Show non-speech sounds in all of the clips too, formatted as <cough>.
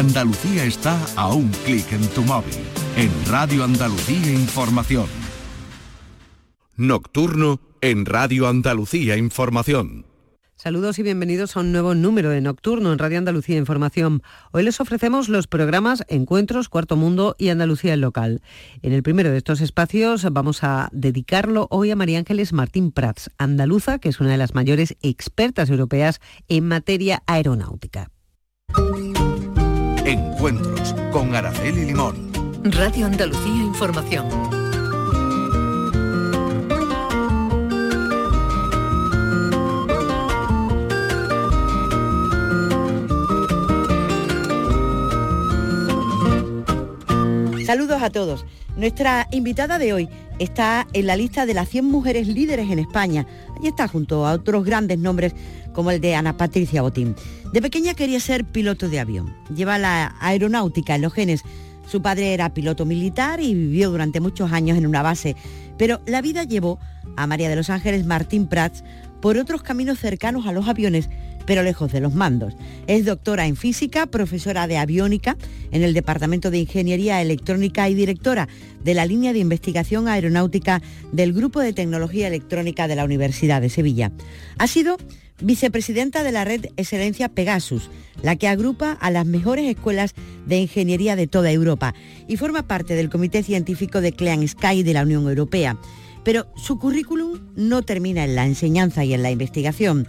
Andalucía está a un clic en tu móvil. En Radio Andalucía Información. Nocturno en Radio Andalucía Información. Saludos y bienvenidos a un nuevo número de Nocturno en Radio Andalucía Información. Hoy les ofrecemos los programas Encuentros, Cuarto Mundo y Andalucía el Local. En el primero de estos espacios vamos a dedicarlo hoy a María Ángeles Martín Prats, andaluza, que es una de las mayores expertas europeas en materia aeronáutica. Encuentros con Araceli Limón. Radio Andalucía Información. Saludos a todos. Nuestra invitada de hoy está en la lista de las 100 mujeres líderes en España. Allí está junto a otros grandes nombres como el de Ana Patricia Botín. De pequeña quería ser piloto de avión. Lleva la aeronáutica en los genes. Su padre era piloto militar y vivió durante muchos años en una base. Pero la vida llevó a María de los Ángeles Martín Prats por otros caminos cercanos a los aviones pero lejos de los mandos. Es doctora en física, profesora de aviónica en el Departamento de Ingeniería Electrónica y directora de la línea de investigación aeronáutica del Grupo de Tecnología Electrónica de la Universidad de Sevilla. Ha sido vicepresidenta de la red Excelencia Pegasus, la que agrupa a las mejores escuelas de ingeniería de toda Europa y forma parte del Comité Científico de Clean Sky de la Unión Europea. Pero su currículum no termina en la enseñanza y en la investigación.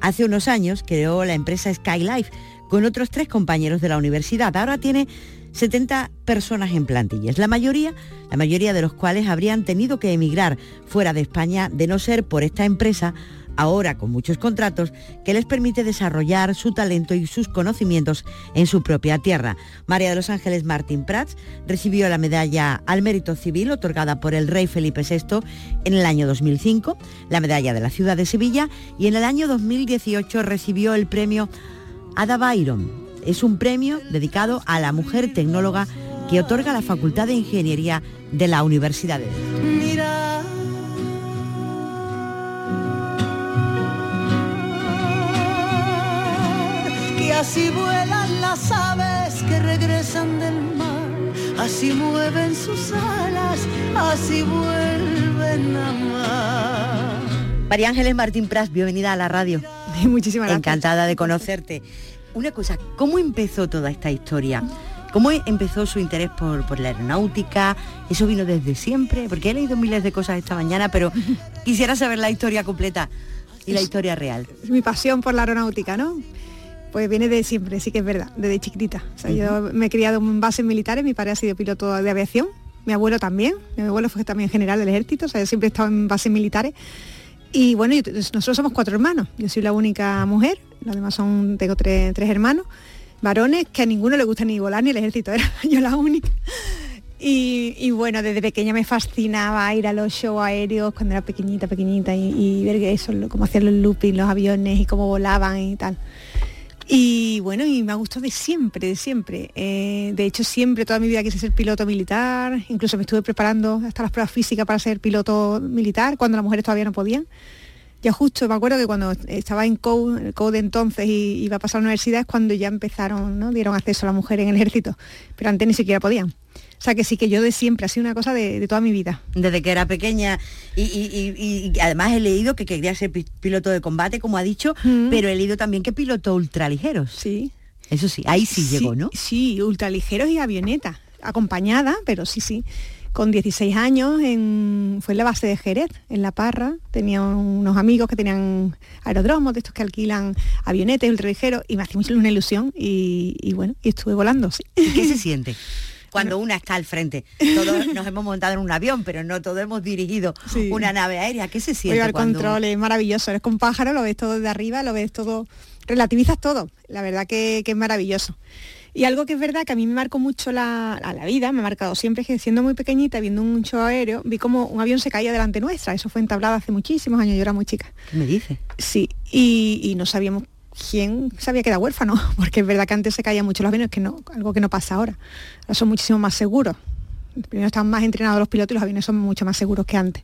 Hace unos años creó la empresa Skylife con otros tres compañeros de la universidad. Ahora tiene 70 personas en plantillas, la mayoría, la mayoría de los cuales habrían tenido que emigrar fuera de España de no ser por esta empresa ahora con muchos contratos, que les permite desarrollar su talento y sus conocimientos en su propia tierra. María de los Ángeles Martín Prats recibió la medalla al mérito civil otorgada por el rey Felipe VI en el año 2005, la medalla de la ciudad de Sevilla y en el año 2018 recibió el premio Ada Byron. Es un premio dedicado a la mujer tecnóloga que otorga la Facultad de Ingeniería de la Universidad de así vuelan las aves que regresan del mar, así mueven sus alas, así vuelven a amar. María Ángeles Martín Pras, bienvenida a la radio. <laughs> Muchísimas gracias. Encantada de conocerte. Una cosa, ¿cómo empezó toda esta historia? ¿Cómo empezó su interés por, por, la aeronáutica? ¿Eso vino desde siempre? Porque he leído miles de cosas esta mañana, pero <laughs> quisiera saber la historia completa y la historia real. Mi pasión por la aeronáutica, ¿no? Pues viene de siempre, sí que es verdad, desde chiquitita. O sea, yo me he criado en bases militares, mi padre ha sido piloto de aviación, mi abuelo también, mi abuelo fue también general del ejército, o sea, yo siempre he estado en bases militares. Y bueno, nosotros somos cuatro hermanos, yo soy la única mujer, los demás son, tengo tres, hermanos, varones, que a ninguno le gusta ni volar ni el ejército, <laughs> era yo la única. Y, bueno, desde pequeña me fascinaba ir a los shows aéreos cuando era pequeñita, pequeñita, y, ver eso, cómo hacían los loopings, los aviones y cómo volaban y tal. Y bueno, y me ha gustado de siempre, de siempre. Eh, de hecho, siempre, toda mi vida quise ser piloto militar. Incluso me estuve preparando hasta las pruebas físicas para ser piloto militar, cuando las mujeres todavía no podían. Ya justo, me acuerdo que cuando estaba en CODE, CODE entonces y iba a pasar a la universidad es cuando ya empezaron, ¿no? Dieron acceso a la mujer en el ejército. Pero antes ni siquiera podían. O sea que sí que yo de siempre, ha sido una cosa de, toda mi vida. Desde que era pequeña y, además he leído que quería ser piloto de combate, como ha dicho, pero he leído también que piloto ultraligeros. Sí. Eso sí, ahí sí, llegó, ¿no? Sí, ultraligeros y avioneta, acompañada, pero sí, sí. Con 16 años en, fue en la base de Jerez, en La Parra. Tenía unos amigos que tenían aerodromos, de estos que alquilan avionetes, ultraligeros, y me hacía mucho una ilusión y, bueno, y estuve volando, sí. ¿Y qué se <laughs> siente? Cuando una está al frente. Todos <laughs> nos hemos montado en un avión, pero no todos hemos dirigido una nave aérea. ¿Qué se siente? el control es maravilloso. Eres con pájaro, lo ves todo de arriba, lo ves todo, relativizas todo. La verdad que, es maravilloso. Y algo que es verdad que a mí me marcó mucho la, la, vida, me ha marcado siempre, es que siendo muy pequeñita, viendo un show aéreo, vi como un avión se caía delante nuestra. Eso fue entablado hace muchísimos años, yo era muy chica. ¿Qué me dice? Sí, y, y no sabíamos quién se había quedado huérfano, <laughs> porque es verdad que antes se caían mucho los aviones, que no, algo que no pasa ahora. Ahora son muchísimo más seguros. Primero están más entrenados los pilotos y los aviones son mucho más seguros que antes.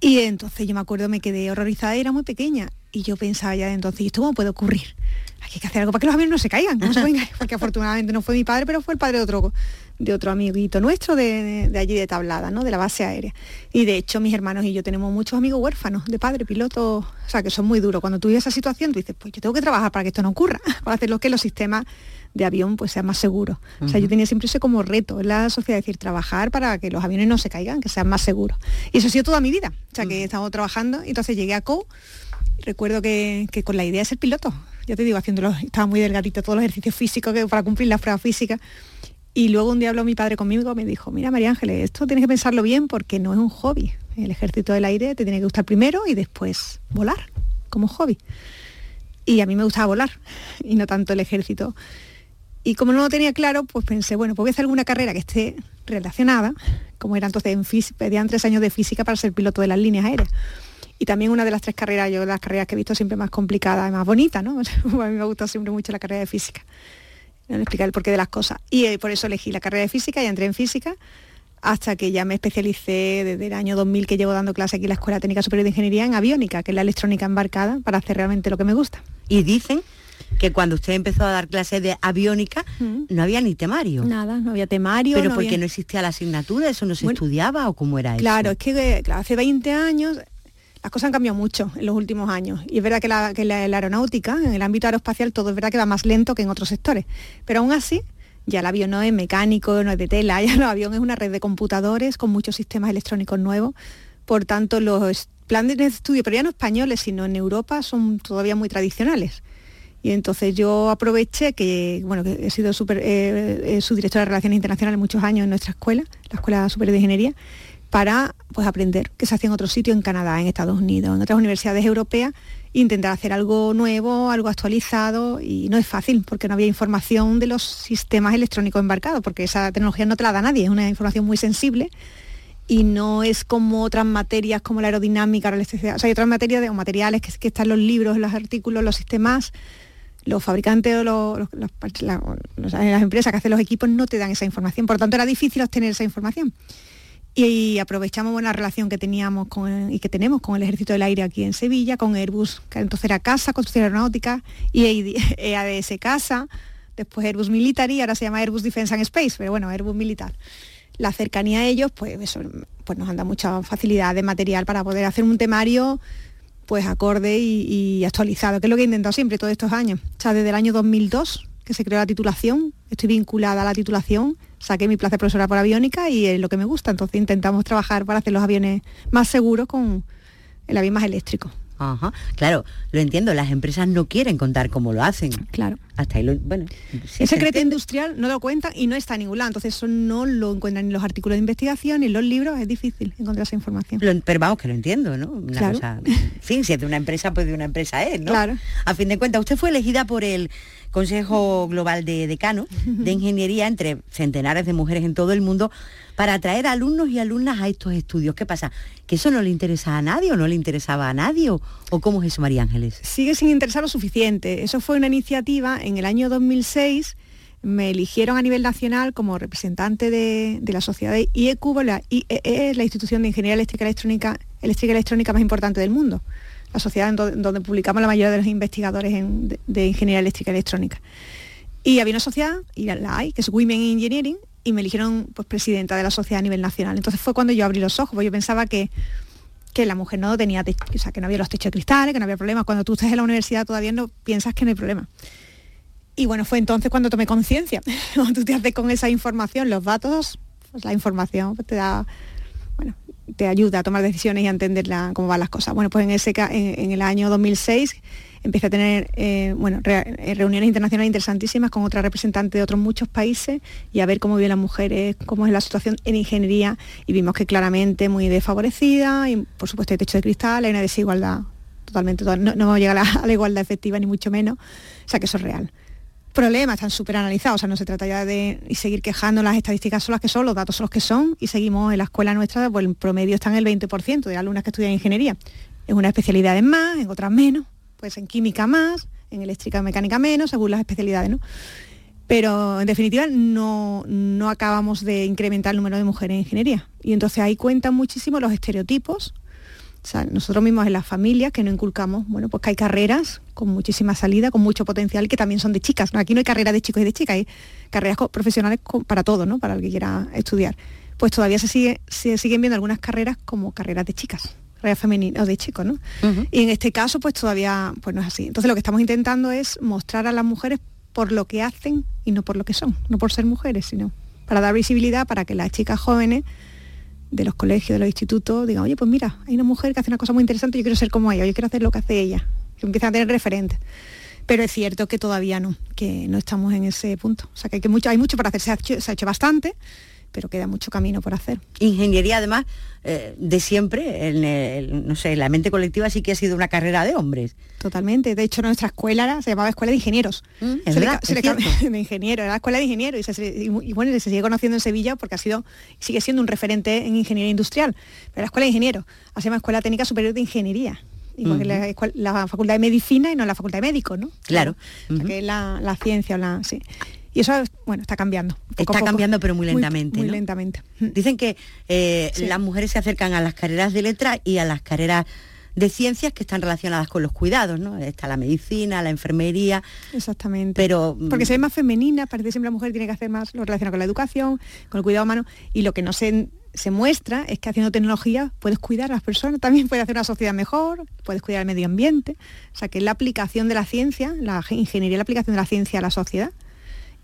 Y entonces yo me acuerdo, me quedé horrorizada, era muy pequeña. Y yo pensaba ya de entonces, ¿y esto cómo puede ocurrir? Aquí hay que hacer algo para que los aviones no se caigan, no se <laughs> porque afortunadamente no fue mi padre, pero fue el padre de otro, de otro amiguito nuestro de, de, allí de Tablada, ¿no? de la base aérea. Y de hecho mis hermanos y yo tenemos muchos amigos huérfanos de padre, pilotos, o sea, que son muy duros. Cuando tú vives esa situación, tú dices, pues yo tengo que trabajar para que esto no ocurra, <laughs> para hacer lo que los sistemas de avión pues sea más seguro. O sea, yo tenía siempre ese como reto en la sociedad, decir, trabajar para que los aviones no se caigan, que sean más seguros. Y eso ha sido toda mi vida. O sea, que he estado trabajando y entonces llegué a CO. Recuerdo que, que, con la idea de ser piloto, ya te digo, haciéndolo, estaba muy delgadito todos los ejercicios físicos que, para cumplir las pruebas físicas. Y luego un día habló mi padre conmigo me dijo, mira María Ángeles, esto tienes que pensarlo bien porque no es un hobby. El ejército del aire te tiene que gustar primero y después volar como hobby. Y a mí me gustaba volar <laughs> y no tanto el ejército. Y como no lo tenía claro, pues pensé, bueno, pues voy a hacer alguna carrera que esté relacionada, como era entonces en física, pedían tres años de física para ser piloto de las líneas aéreas. Y también una de las tres carreras, yo las carreras que he visto siempre más complicada y más bonita, ¿no? <laughs> a mí me gusta siempre mucho la carrera de física. No explicar el porqué de las cosas. Y eh, por eso elegí la carrera de física y entré en física hasta que ya me especialicé desde el año 2000 que llevo dando clase aquí en la Escuela Técnica Superior de Ingeniería en aviónica, que es la electrónica embarcada, para hacer realmente lo que me gusta. Y dicen que cuando usted empezó a dar clases de aviónica mm. no había ni temario. Nada, no había temario. Pero no porque había... no existía la asignatura, eso no se bueno, estudiaba o cómo era claro, eso. Claro, es que claro, hace 20 años las cosas han cambiado mucho en los últimos años. Y es verdad que, la, aeronáutica, en el ámbito aeroespacial, todo es verdad que va más lento que en otros sectores. Pero aún así, ya el avión no es mecánico, no es de tela, <laughs> ya el avión es una red de computadores con muchos sistemas electrónicos nuevos. Por tanto, los planes de estudio, pero ya no españoles, sino en Europa, son todavía muy tradicionales. Y entonces yo aproveché que, bueno, he sido super, eh, eh, subdirectora de Relaciones Internacionales muchos años en nuestra escuela, la Escuela Superior de Ingeniería, para pues, aprender que se hacía en otro sitio, en Canadá, en Estados Unidos, en otras universidades europeas, intentar hacer algo nuevo, algo actualizado, y no es fácil, porque no había información de los sistemas electrónicos embarcados, porque esa tecnología no te la da nadie, es una información muy sensible, y no es como otras materias como la aerodinámica, la electricidad, o sea, hay otras materias de, o materiales que, que están los libros, los artículos, los sistemas, los fabricantes o las empresas que hacen los equipos no te dan esa información, por lo tanto era difícil obtener esa información. Y aprovechamos buena relación que teníamos con, y que tenemos con el Ejército del Aire aquí en Sevilla, con Airbus, que entonces era Casa, Construcción Aeronáutica, y EADS <laughs> Casa, después Airbus Military, ahora se llama Airbus Defense and Space, pero bueno, Airbus Militar. La cercanía a ellos, pues eso pues nos han dado mucha facilidad de material para poder hacer un temario pues acorde y, y, actualizado, que es lo que he intentado siempre todos estos años. O sea, desde el año 2002 que se creó la titulación, estoy vinculada a la titulación, saqué mi plaza de profesora por aviónica y es lo que me gusta, entonces intentamos trabajar para hacer los aviones más seguros con el avión más eléctrico. Ajá, claro, lo entiendo, las empresas no quieren contar cómo lo hacen. Claro. Hasta ahí lo, bueno. Sí el secreto industrial no lo cuentan y no está en ningún lado, entonces eso no lo encuentran en los artículos de investigación ni en los libros, es difícil encontrar esa información. Lo, pero vamos, que lo entiendo, ¿no? Una claro. cosa, sí, si es de una empresa, pues de una empresa es, ¿no? Claro. A fin de cuentas, usted fue elegida por el Consejo Global de Decanos de <laughs> Ingeniería entre centenares de mujeres en todo el mundo para atraer alumnos y alumnas a estos estudios. ¿Qué pasa? ¿Que eso no le interesa a nadie o no le interesaba a nadie? ¿O, o cómo es eso, María Ángeles? Sigue sin interesar lo suficiente. Eso fue una iniciativa en el año 2006 me eligieron a nivel nacional como representante de, de la sociedad de IECUBO, la IEE es la institución de ingeniería eléctrica electrónica, eléctrica electrónica más importante del mundo, la sociedad en do, donde publicamos la mayoría de los investigadores en, de, ingeniería eléctrica electrónica. Y había una sociedad, y la hay, que es Women in Engineering, y me eligieron pues, presidenta de la sociedad a nivel nacional. Entonces fue cuando yo abrí los ojos, porque yo pensaba que, que la mujer no tenía, o sea, que no había los techos de cristales, que no había problemas. Cuando tú estás en la universidad todavía no piensas que no hay problema. Y bueno, fue entonces cuando tomé conciencia. <laughs> Cuando tú te haces con esa información, los datos, pues la información pues te da, te ayuda a tomar decisiones y a entender cómo van las cosas. Bueno, pues en, ese, en, en el año 2006 empecé a tener eh, bueno, re, reuniones internacionales interesantísimas con otras representantes de otros muchos países y a ver cómo viven las mujeres, cómo es la situación en ingeniería y vimos que claramente muy desfavorecida y por supuesto hay techo de cristal, hay una desigualdad totalmente, no, no vamos a llegar a la, a la igualdad efectiva ni mucho menos, o sea que eso es real problemas están súper analizados, o sea, no se trata ya de seguir quejando, las estadísticas son las que son, los datos son los que son, y seguimos en la escuela nuestra, pues el promedio está en el 20% de alumnas que estudian ingeniería. En unas especialidades más, en otras menos, pues en química más, en eléctrica mecánica menos, según las especialidades, ¿no? Pero en definitiva no, no acabamos de incrementar el número de mujeres en ingeniería. Y entonces ahí cuentan muchísimo los estereotipos O sea, nosotros mismos en las familias que no inculcamos, bueno, pues que hay carreras con muchísima salida, con mucho potencial, que también son de chicas. ¿no? Aquí no hay carreras de chicos y de chicas, hay carreras profesionales para todo, ¿no? Para el que quiera estudiar. Pues todavía se, sigue, se siguen viendo algunas carreras como carreras de chicas, carreras femeninas o de chicos, ¿no? Y en este caso, pues todavía pues no es así. Entonces lo que estamos intentando es mostrar a las mujeres por lo que hacen y no por lo que son, no por ser mujeres, sino para dar visibilidad para que las chicas jóvenes de los colegios, de los institutos, digan, oye, pues mira, hay una mujer que hace una cosa muy interesante, yo quiero ser como ella, yo quiero hacer lo que hace ella, que empiezan a tener referentes. Pero es cierto que todavía no, que no estamos en ese punto. O sea, que hay, que mucho, hay mucho para hacer, se ha, hecho, se ha hecho bastante, pero queda mucho camino por hacer. Ingeniería, además, eh, de siempre, en el- no sé, la mente colectiva sí que ha sido una carrera de hombres. Totalmente. De hecho, nuestra escuela se llamaba Escuela de Ingenieros. Mm, es se le, se es le de ingeniero, era la Escuela de Ingenieros. Y, se- y bueno, se sigue conociendo en Sevilla porque ha sido, sigue siendo un referente en ingeniería industrial. Pero la Escuela de Ingenieros, se llama Escuela Técnica Superior de Ingeniería. Igual que la, Facultad de Medicina y no la Facultad de Médicos, ¿no? Claro. O sea, que es la, la ciencia o la. Sí. Y eso, bueno, está cambiando. Está cambiando, pero muy lentamente, Muy, ¿no? lentamente. Dicen que eh, Sí. las mujeres se acercan a las carreras de letras y a las carreras de ciencias que están relacionadas con los cuidados, ¿no? Está la medicina, la enfermería, Exactamente. pero... mm, Porque se ve más femenina, parece que siempre la mujer tiene que hacer más lo relacionado con la educación, con el cuidado humano, y lo que no se, se muestra es que haciendo tecnología puedes cuidar a las personas, también puedes hacer una sociedad mejor, puedes cuidar el medio ambiente, o sea que es la aplicación de la ciencia, la ingeniería, la aplicación de la ciencia a la sociedad,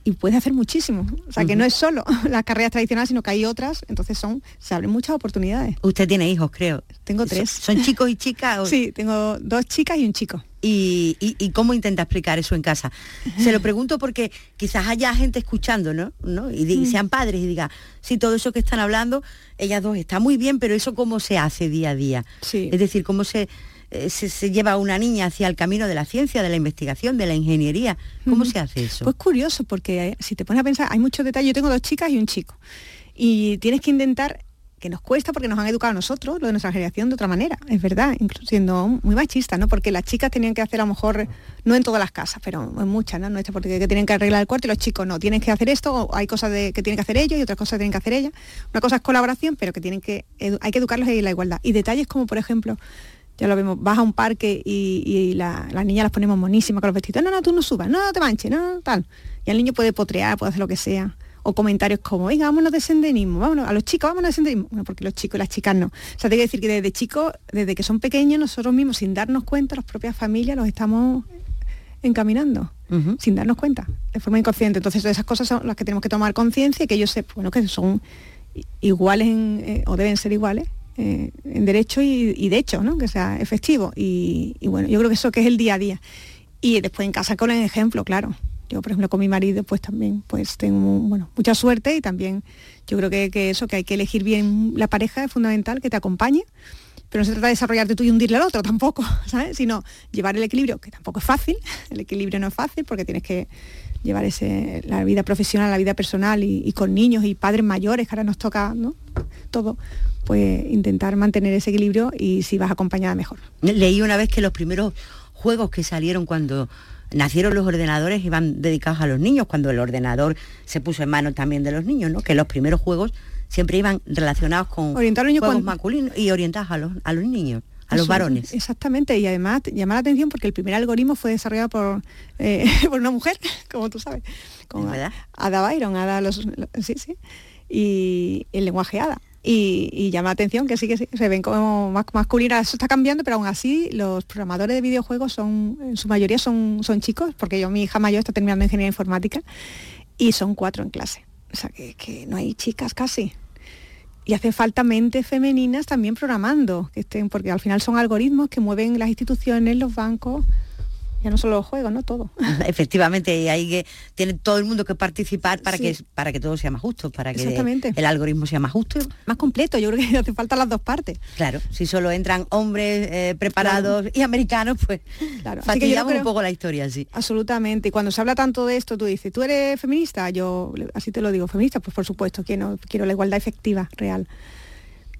y puede hacer muchísimo. O sea que no es solo <laughs> las carreras tradicionales, sino que hay otras, entonces son, se abren muchas oportunidades. Usted tiene hijos, creo. Tengo tres. ¿Son, son chicos y chicas? o- <laughs> Sí, tengo dos chicas y un chico. y, y- y cómo intenta explicar eso en casa. Se lo pregunto porque quizás haya gente escuchando, ¿no? ¿No? Y, y sean padres y diga, sí, todo eso que están hablando, ellas dos está muy bien, pero eso cómo se hace día a día. Sí. Es decir, cómo se, eh, se, se lleva a una niña hacia el camino de la ciencia, de la investigación, de la ingeniería. ¿Cómo se hace eso? Pues curioso, porque eh, si te pones a pensar, hay muchos detalles. Yo tengo dos chicas y un chico. Y tienes que intentar, que nos cuesta porque nos han educado a nosotros, lo de nuestra generación, de otra manera. Es verdad, incluso siendo muy machista, ¿no? Porque las chicas tenían que hacer a lo mejor, no en todas las casas, pero en muchas, ¿no? No porque que tienen que arreglar el cuarto y los chicos no. Tienen que hacer esto, o hay cosas de, que tienen que hacer ellos y otras cosas que tienen que hacer ellas. Una cosa es colaboración, pero que tienen que, hay que educarlos en la igualdad. Y detalles como, por ejemplo, ya lo vemos, vas a un parque y, y la- las niñas las ponemos monísimas con los vestidos. No, no, tú no subas, no, no te manches, no, no, tal. Y el niño puede potrear, puede hacer lo que sea. O comentarios como, venga, vámonos de senderismo, vámonos, a los chicos, vámonos de senderismo. Bueno, porque los chicos y las chicas no. O sea, tengo que decir que desde chicos, desde que son pequeños, nosotros mismos, sin darnos cuenta, las propias familias los estamos encaminando, sin darnos cuenta, de forma inconsciente. Entonces, esas cosas son las que tenemos que tomar conciencia y que ellos sepan, bueno, que son iguales en, eh, o deben ser iguales eh, en derecho y, de hecho, ¿no? Que sea efectivo. Y, bueno, yo creo que eso que es el día a día. Y después en casa con el ejemplo, claro. Yo, por ejemplo, con mi marido, pues también, pues tengo, mucha suerte y también yo creo que, eso, que hay que elegir bien la pareja es fundamental, que te acompañe, pero no se trata de desarrollarte tú y hundirle al otro tampoco, <laughs> ¿sabes? Sino llevar el equilibrio, que tampoco es fácil, el equilibrio no es fácil porque tienes que llevar ese, la vida profesional, la vida personal y, con niños y padres mayores, que ahora nos toca. Todo, pues intentar mantener ese equilibrio y si vas acompañada mejor. Leí una vez que los primeros juegos que salieron cuando nacieron los ordenadores iban dedicados a los niños, cuando el ordenador se puso en manos también de los niños, ¿no? Que los primeros juegos siempre iban relacionados con niño juegos cuando- masculinos y orientados a los, a los niños, a los varones. Exactamente, y además llama la atención porque el primer algoritmo fue desarrollado por, eh, <laughs> por una mujer, <laughs> como tú sabes, con. Ada Byron, Ada los, los- sí, sí, y el lenguaje Ada. Y, llama la atención que sí que sí, se ven como más masculinas, eso está cambiando, pero aún así los programadores de videojuegos son, en su mayoría son, son chicos, porque yo mi hija mayor está terminando ingeniería informática y son cuatro en clase. O sea que, que no hay chicas casi. Y hace falta mentes femeninas también programando, que estén, porque al final son algoritmos que mueven las instituciones, los bancos, ya no solo los juegos, ¿no? Todo. <laughs> Efectivamente, y ahí que tiene todo el mundo que participar para Sí. que para que todo sea más justo, para que Exactamente. el algoritmo sea más justo. Más completo, yo creo que <laughs> hace falta las dos partes. Claro, si solo entran hombres eh, preparados y americanos, pues Claro, así que yo creo- un poco la historia, sí. Absolutamente. Y cuando se habla tanto de esto, tú dices, ¿tú eres feminista? Yo así te lo digo, feminista, pues por supuesto, quiero, quiero la igualdad efectiva, real.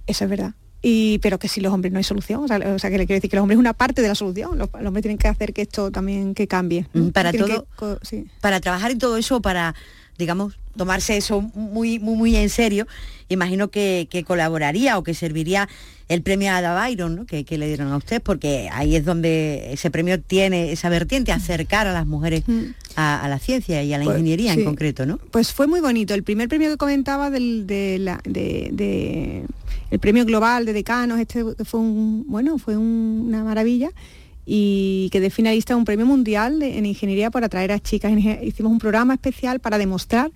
Eso es verdad. Y, pero que si los hombres no hay solución, o sea, o sea, que le quiero decir que los hombres es una parte de la solución, los, los hombres tienen que hacer que esto también que cambie. ¿no? Mm, Para Tienen todo- que co- sí. Para trabajar en todo eso, para digamos, tomarse eso muy, muy, muy en serio, imagino que, colaboraría o que serviría el premio Ada Byron, ¿no? que, le dieron a usted, porque ahí es donde ese premio tiene esa vertiente, acercar a las mujeres mm. a, la ciencia y a la pues, ingeniería en concreto, ¿no? Pues fue muy bonito. El primer premio que comentaba del, de, la, de, el premio global de decanos, este fue un, bueno, fue una maravilla y que de finalista un premio mundial en ingeniería por atraer a chicas. Hicimos un programa especial para demostrar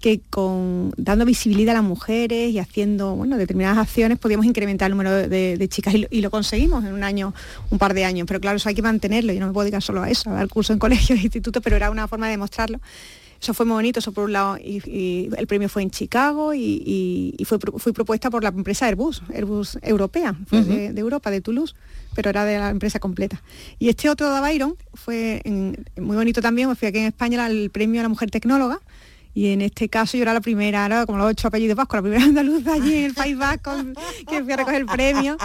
que con, dando visibilidad a las mujeres y haciendo bueno, determinadas acciones podíamos incrementar el número de, chicas y lo, conseguimos en un año, un par de años. Pero claro, eso hay que mantenerlo. y no me puedo dedicar solo a eso, a dar curso en colegios e institutos, pero era una forma de demostrarlo. Eso fue muy bonito, eso por un lado, y, el premio fue en Chicago y, fue, fue, propuesta por la empresa Airbus, Airbus europea, de, Europa, de Toulouse, pero era de la empresa completa. Y este otro de Byron fue muy bonito también, fui aquí en España el premio a la mujer tecnóloga, y en este caso yo era la primera, era como los ocho apellidos vascos, la primera <laughs> andaluza allí en el País Vasco que fui a recoger el premio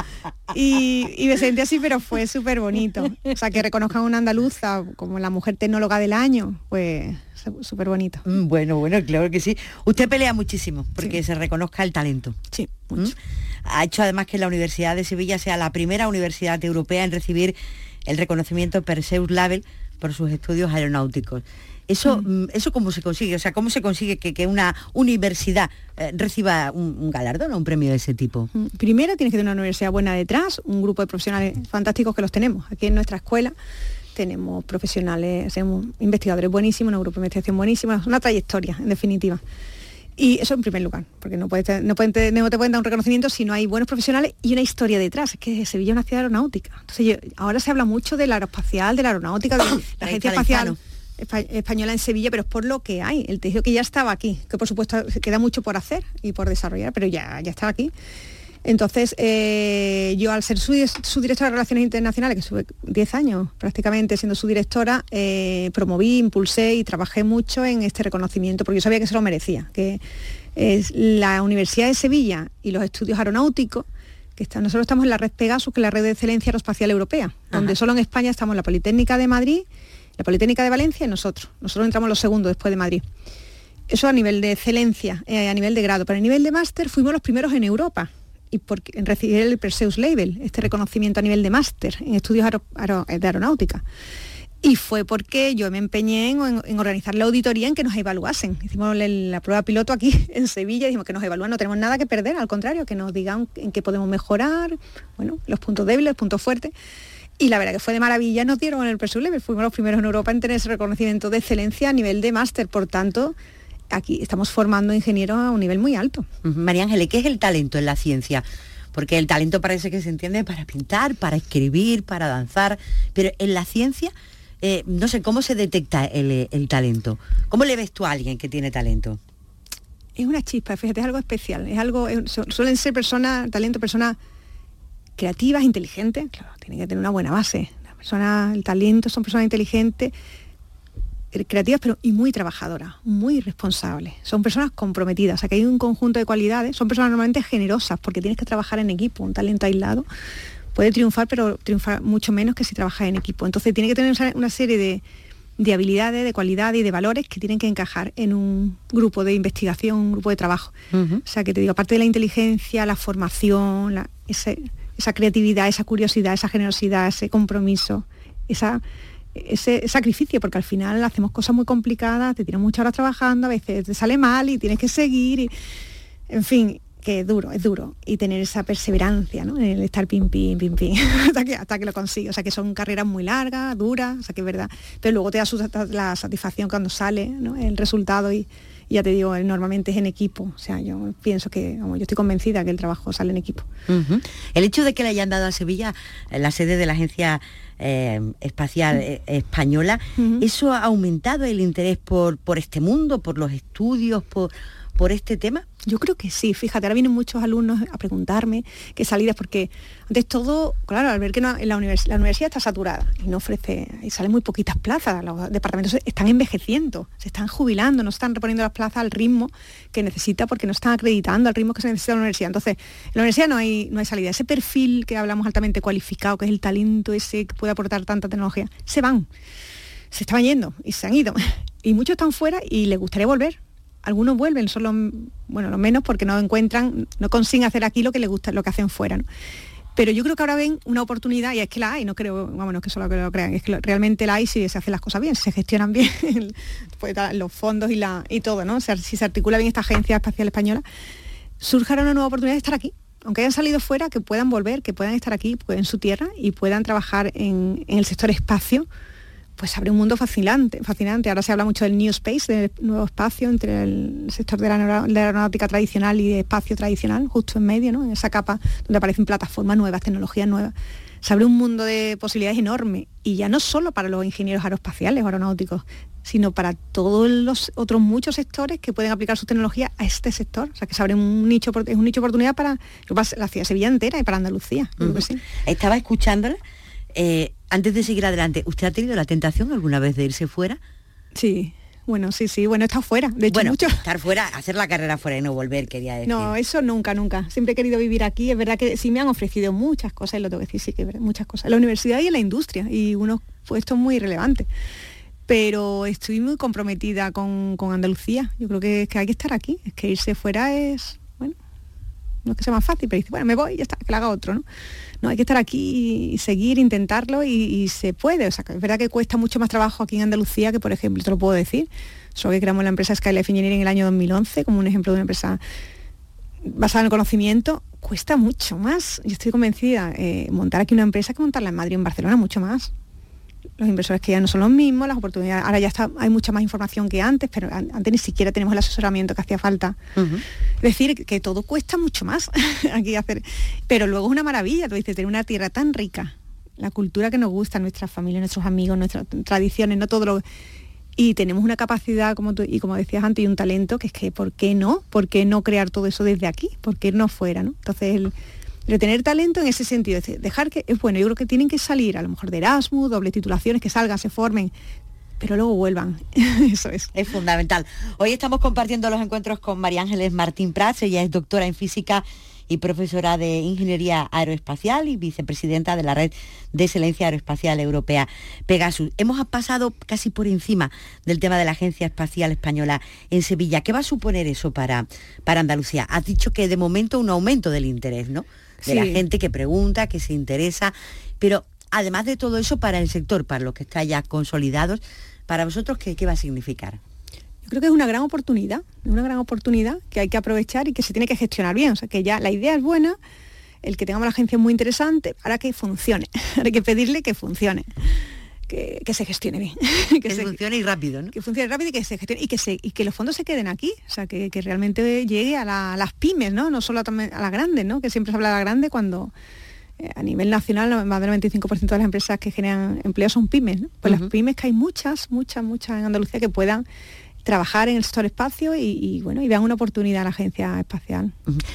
y, me sentí así, pero fue súper bonito. O sea, que reconozcan a una andaluza como la mujer tecnóloga del año, pues súper bonito. Mm, bueno, bueno, claro que sí. Usted pelea muchísimo porque se reconozca el talento. Sí, ¿Mm? mucho. Ha hecho además que la Universidad de Sevilla sea la primera universidad europea en recibir el reconocimiento Perseus Label por sus estudios aeronáuticos. Eso, mm. Mm, ¿Eso cómo se consigue? O sea, ¿cómo se consigue que, una universidad eh, reciba un, galardón o un premio de ese tipo? Mm. Primero tienes que tener una universidad buena detrás, un grupo de profesionales fantásticos que los tenemos. Aquí en nuestra escuela tenemos profesionales, tenemos investigadores buenísimos, un grupo de investigación buenísimo, una trayectoria, en definitiva. Y eso en primer lugar, porque no, puedes, no, pueden, te pueden dar un reconocimiento si no hay buenos profesionales y una historia detrás. Es que Sevilla es una ciudad aeronáutica. Entonces ahora se habla mucho del aeroespacial, de la aeronáutica, de la <coughs> agencia espacial española en Sevilla, pero es por lo que hay, el tejido que ya estaba aquí, que por supuesto queda mucho por hacer y por desarrollar, pero ya, ya estaba aquí. Entonces, eh, yo al ser su, directora de Relaciones Internacionales, que estuve 10 años prácticamente siendo su directora, eh, promoví, impulsé y trabajé mucho en este reconocimiento, porque yo sabía que se lo merecía, que es la Universidad de Sevilla y los estudios aeronáuticos, que están, nosotros estamos en la red Pegasus, que es la red de excelencia aeroespacial europea, donde solo en España estamos en la Politécnica de Madrid, la Politécnica de Valencia y nosotros. Nosotros entramos los segundos después de Madrid. Eso a nivel de excelencia, eh, a nivel de grado. Pero a nivel de máster fuimos los primeros en Europa y en recibir el Perseus Label, este reconocimiento a nivel de máster en estudios de aeronáutica. Y fue porque yo me empeñé en, organizar la auditoría en que nos evaluasen. Hicimos la prueba piloto aquí <laughs> en Sevilla, dijimos que nos evalúan, no tenemos nada que perder, al contrario, que nos digan en qué podemos mejorar, bueno, los puntos débiles, los puntos fuertes. Y la verdad que fue de maravilla, nos dieron el Perseus Level, fuimos los primeros en Europa en tener ese reconocimiento de excelencia a nivel de máster, por tanto, aquí estamos formando ingenieros a un nivel muy alto. María Ángeles, ¿qué es el talento en la ciencia? Porque el talento parece que se entiende para pintar, para escribir, para danzar, pero en la ciencia, eh, no sé, ¿cómo se detecta el, talento? ¿Cómo le ves tú a alguien que tiene talento? Es una chispa, fíjate, es algo especial, es algo, suelen ser personas, talento, personas creativas, inteligentes, claro, tienen que tener una buena base. La persona, el talento son personas inteligentes, eh, creativas pero y muy trabajadoras, muy responsables. Son personas comprometidas, o sea que hay un conjunto de cualidades, son personas normalmente generosas porque tienes que trabajar en equipo, un talento aislado puede triunfar, pero triunfar mucho menos que si trabajas en equipo. Entonces tiene que tener una serie de, habilidades, de cualidades y de valores que tienen que encajar en un grupo de investigación, un grupo de trabajo. O sea que te digo, aparte de la inteligencia, la formación, la, ese, esa creatividad, esa curiosidad, esa generosidad, ese compromiso, esa, ese sacrificio, porque al final hacemos cosas muy complicadas, te tiras muchas horas trabajando, a veces te sale mal y tienes que seguir, y, en fin, que es duro, es duro, y tener esa perseverancia, ¿no? En el estar pim, pim, pim, pim, <laughs> hasta que, hasta que lo consigues. O sea, que son carreras muy largas, duras, o sea, que es verdad, pero luego te da la satisfacción cuando sale ¿no? el resultado y, ya te digo, normalmente es en equipo. O sea, yo pienso que, yo estoy convencida que el trabajo sale en equipo. El hecho de que le hayan dado a Sevilla eh, la sede de la Agencia eh, Espacial eh, Española, ¿eso ha aumentado el interés por, por este mundo, por los estudios, por, por este tema? Yo creo que sí, fíjate, ahora vienen muchos alumnos a preguntarme qué salidas, porque antes todo, claro, al ver que la, la, universidad está saturada y no ofrece, y salen muy poquitas plazas, los departamentos están envejeciendo, se están jubilando, no están reponiendo las plazas al ritmo que necesita porque no están acreditando al ritmo que se necesita en la universidad. Entonces, en la universidad no hay, no hay salida. Ese perfil que hablamos altamente cualificado, que es el talento ese que puede aportar tanta tecnología, se van, se estaban yendo y se han ido. <laughs> Y muchos están fuera y les gustaría volver algunos vuelven, son los, bueno, los menos porque no encuentran, no consiguen hacer aquí lo que les gusta, lo que hacen fuera. ¿no? Pero yo creo que ahora ven una oportunidad, y es que la hay, no creo, vamos, que solo que lo crean, es que realmente la hay si se hacen las cosas bien, se gestionan bien <laughs> pues, los fondos y, la, y todo, ¿no? Sea, si se articula bien esta agencia espacial española, surjará una nueva oportunidad de estar aquí. Aunque hayan salido fuera, que puedan volver, que puedan estar aquí pues, en su tierra y puedan trabajar en el sector espacio pues abre un mundo fascinante, fascinante. Ahora se habla mucho del New Space, del nuevo espacio entre el sector de la, aeronáutica tradicional y de espacio tradicional, justo en medio, ¿no? en esa capa donde aparecen plataformas nuevas, tecnologías nuevas. Se abre un mundo de posibilidades enorme y ya no solo para los ingenieros aeroespaciales o aeronáuticos, sino para todos los otros muchos sectores que pueden aplicar su tecnología a este sector. O sea, que se abre un nicho, es un nicho de oportunidad para la ciudad de Sevilla entera y para Andalucía. Estaba escuchándola eh, antes de seguir adelante, ¿usted ha tenido la tentación alguna vez de irse fuera? Sí, bueno, sí, sí, bueno, he estado fuera, de hecho bueno, mucho. estar fuera, hacer la carrera fuera y no volver, quería decir. No, eso nunca, nunca. Siempre he querido vivir aquí, es verdad que sí me han ofrecido muchas cosas, y lo tengo que decir, sí que muchas cosas. La universidad y en la industria, y unos puestos muy relevantes. Pero estoy muy comprometida con, Andalucía. Yo creo que, que hay que estar aquí, es que irse fuera es, no es que sea más fácil, pero dice, bueno, me voy y ya está, que lo haga otro, ¿no? no, hay que estar aquí y seguir, intentarlo y, se puede. O sea, es verdad que cuesta mucho más trabajo aquí en Andalucía que, por ejemplo, te lo puedo decir, solo que creamos la empresa Skylife Engineering en el año 2011 como un ejemplo de una empresa basada en el conocimiento, cuesta mucho más. Yo estoy convencida, eh, montar aquí una empresa que montarla en Madrid o en Barcelona mucho más los inversores que ya no son los mismos, las oportunidades, ahora ya está, hay mucha más información que antes, pero antes ni siquiera tenemos el asesoramiento que hacía falta. Es decir, que todo cuesta mucho más <laughs> aquí hacer, pero luego es una maravilla, tú dices, tener una tierra tan rica, la cultura que nos gusta, nuestra familia, nuestros amigos, nuestras tradiciones, no todo lo y tenemos una capacidad, como tú, y como decías antes, y un talento que es que, ¿por qué no? ¿Por qué no crear todo eso desde aquí? ¿Por qué no fuera? ¿no? Entonces, el, tener talento en ese sentido, es dejar que, es bueno, yo creo que tienen que salir a lo mejor de Erasmus, doble titulaciones, que salgan, se formen, pero luego vuelvan. <laughs> Eso es. Es fundamental. Hoy estamos compartiendo los encuentros con María Ángeles Martín Prats, ella es doctora en física y profesora de Ingeniería Aeroespacial y vicepresidenta de la Red de Excelencia Aeroespacial Europea Pegasus. Hemos pasado casi por encima del tema de la Agencia Espacial Española en Sevilla. ¿Qué va a suponer eso para, para Andalucía? Has dicho que de momento un aumento del interés, ¿no? De la gente que pregunta, que se interesa, pero además de todo eso para el sector, para los que está ya consolidados, para vosotros, ¿qué, qué va a significar? Yo creo que es una gran oportunidad, una gran oportunidad que hay que aprovechar y que se tiene que gestionar bien. O sea, que ya la idea es buena, el que tengamos la agencia es muy interesante, ahora que funcione, <laughs> hay que pedirle que funcione que, se gestione bien. <laughs> que, funcione y rápido, ¿no? Que funcione rápido y que se gestione y que, se, y que los fondos se queden aquí, o sea, que, realmente llegue a, las pymes, ¿no? No solo a, las grandes, ¿no? Que siempre se habla de la grande cuando eh, a nivel nacional más del 95% de las empresas que generan empleo son pymes, ¿no? Pues las pymes que hay muchas, muchas, muchas en Andalucía que puedan trabajar en el sector espacio y, bueno y vean una oportunidad a la agencia espacial.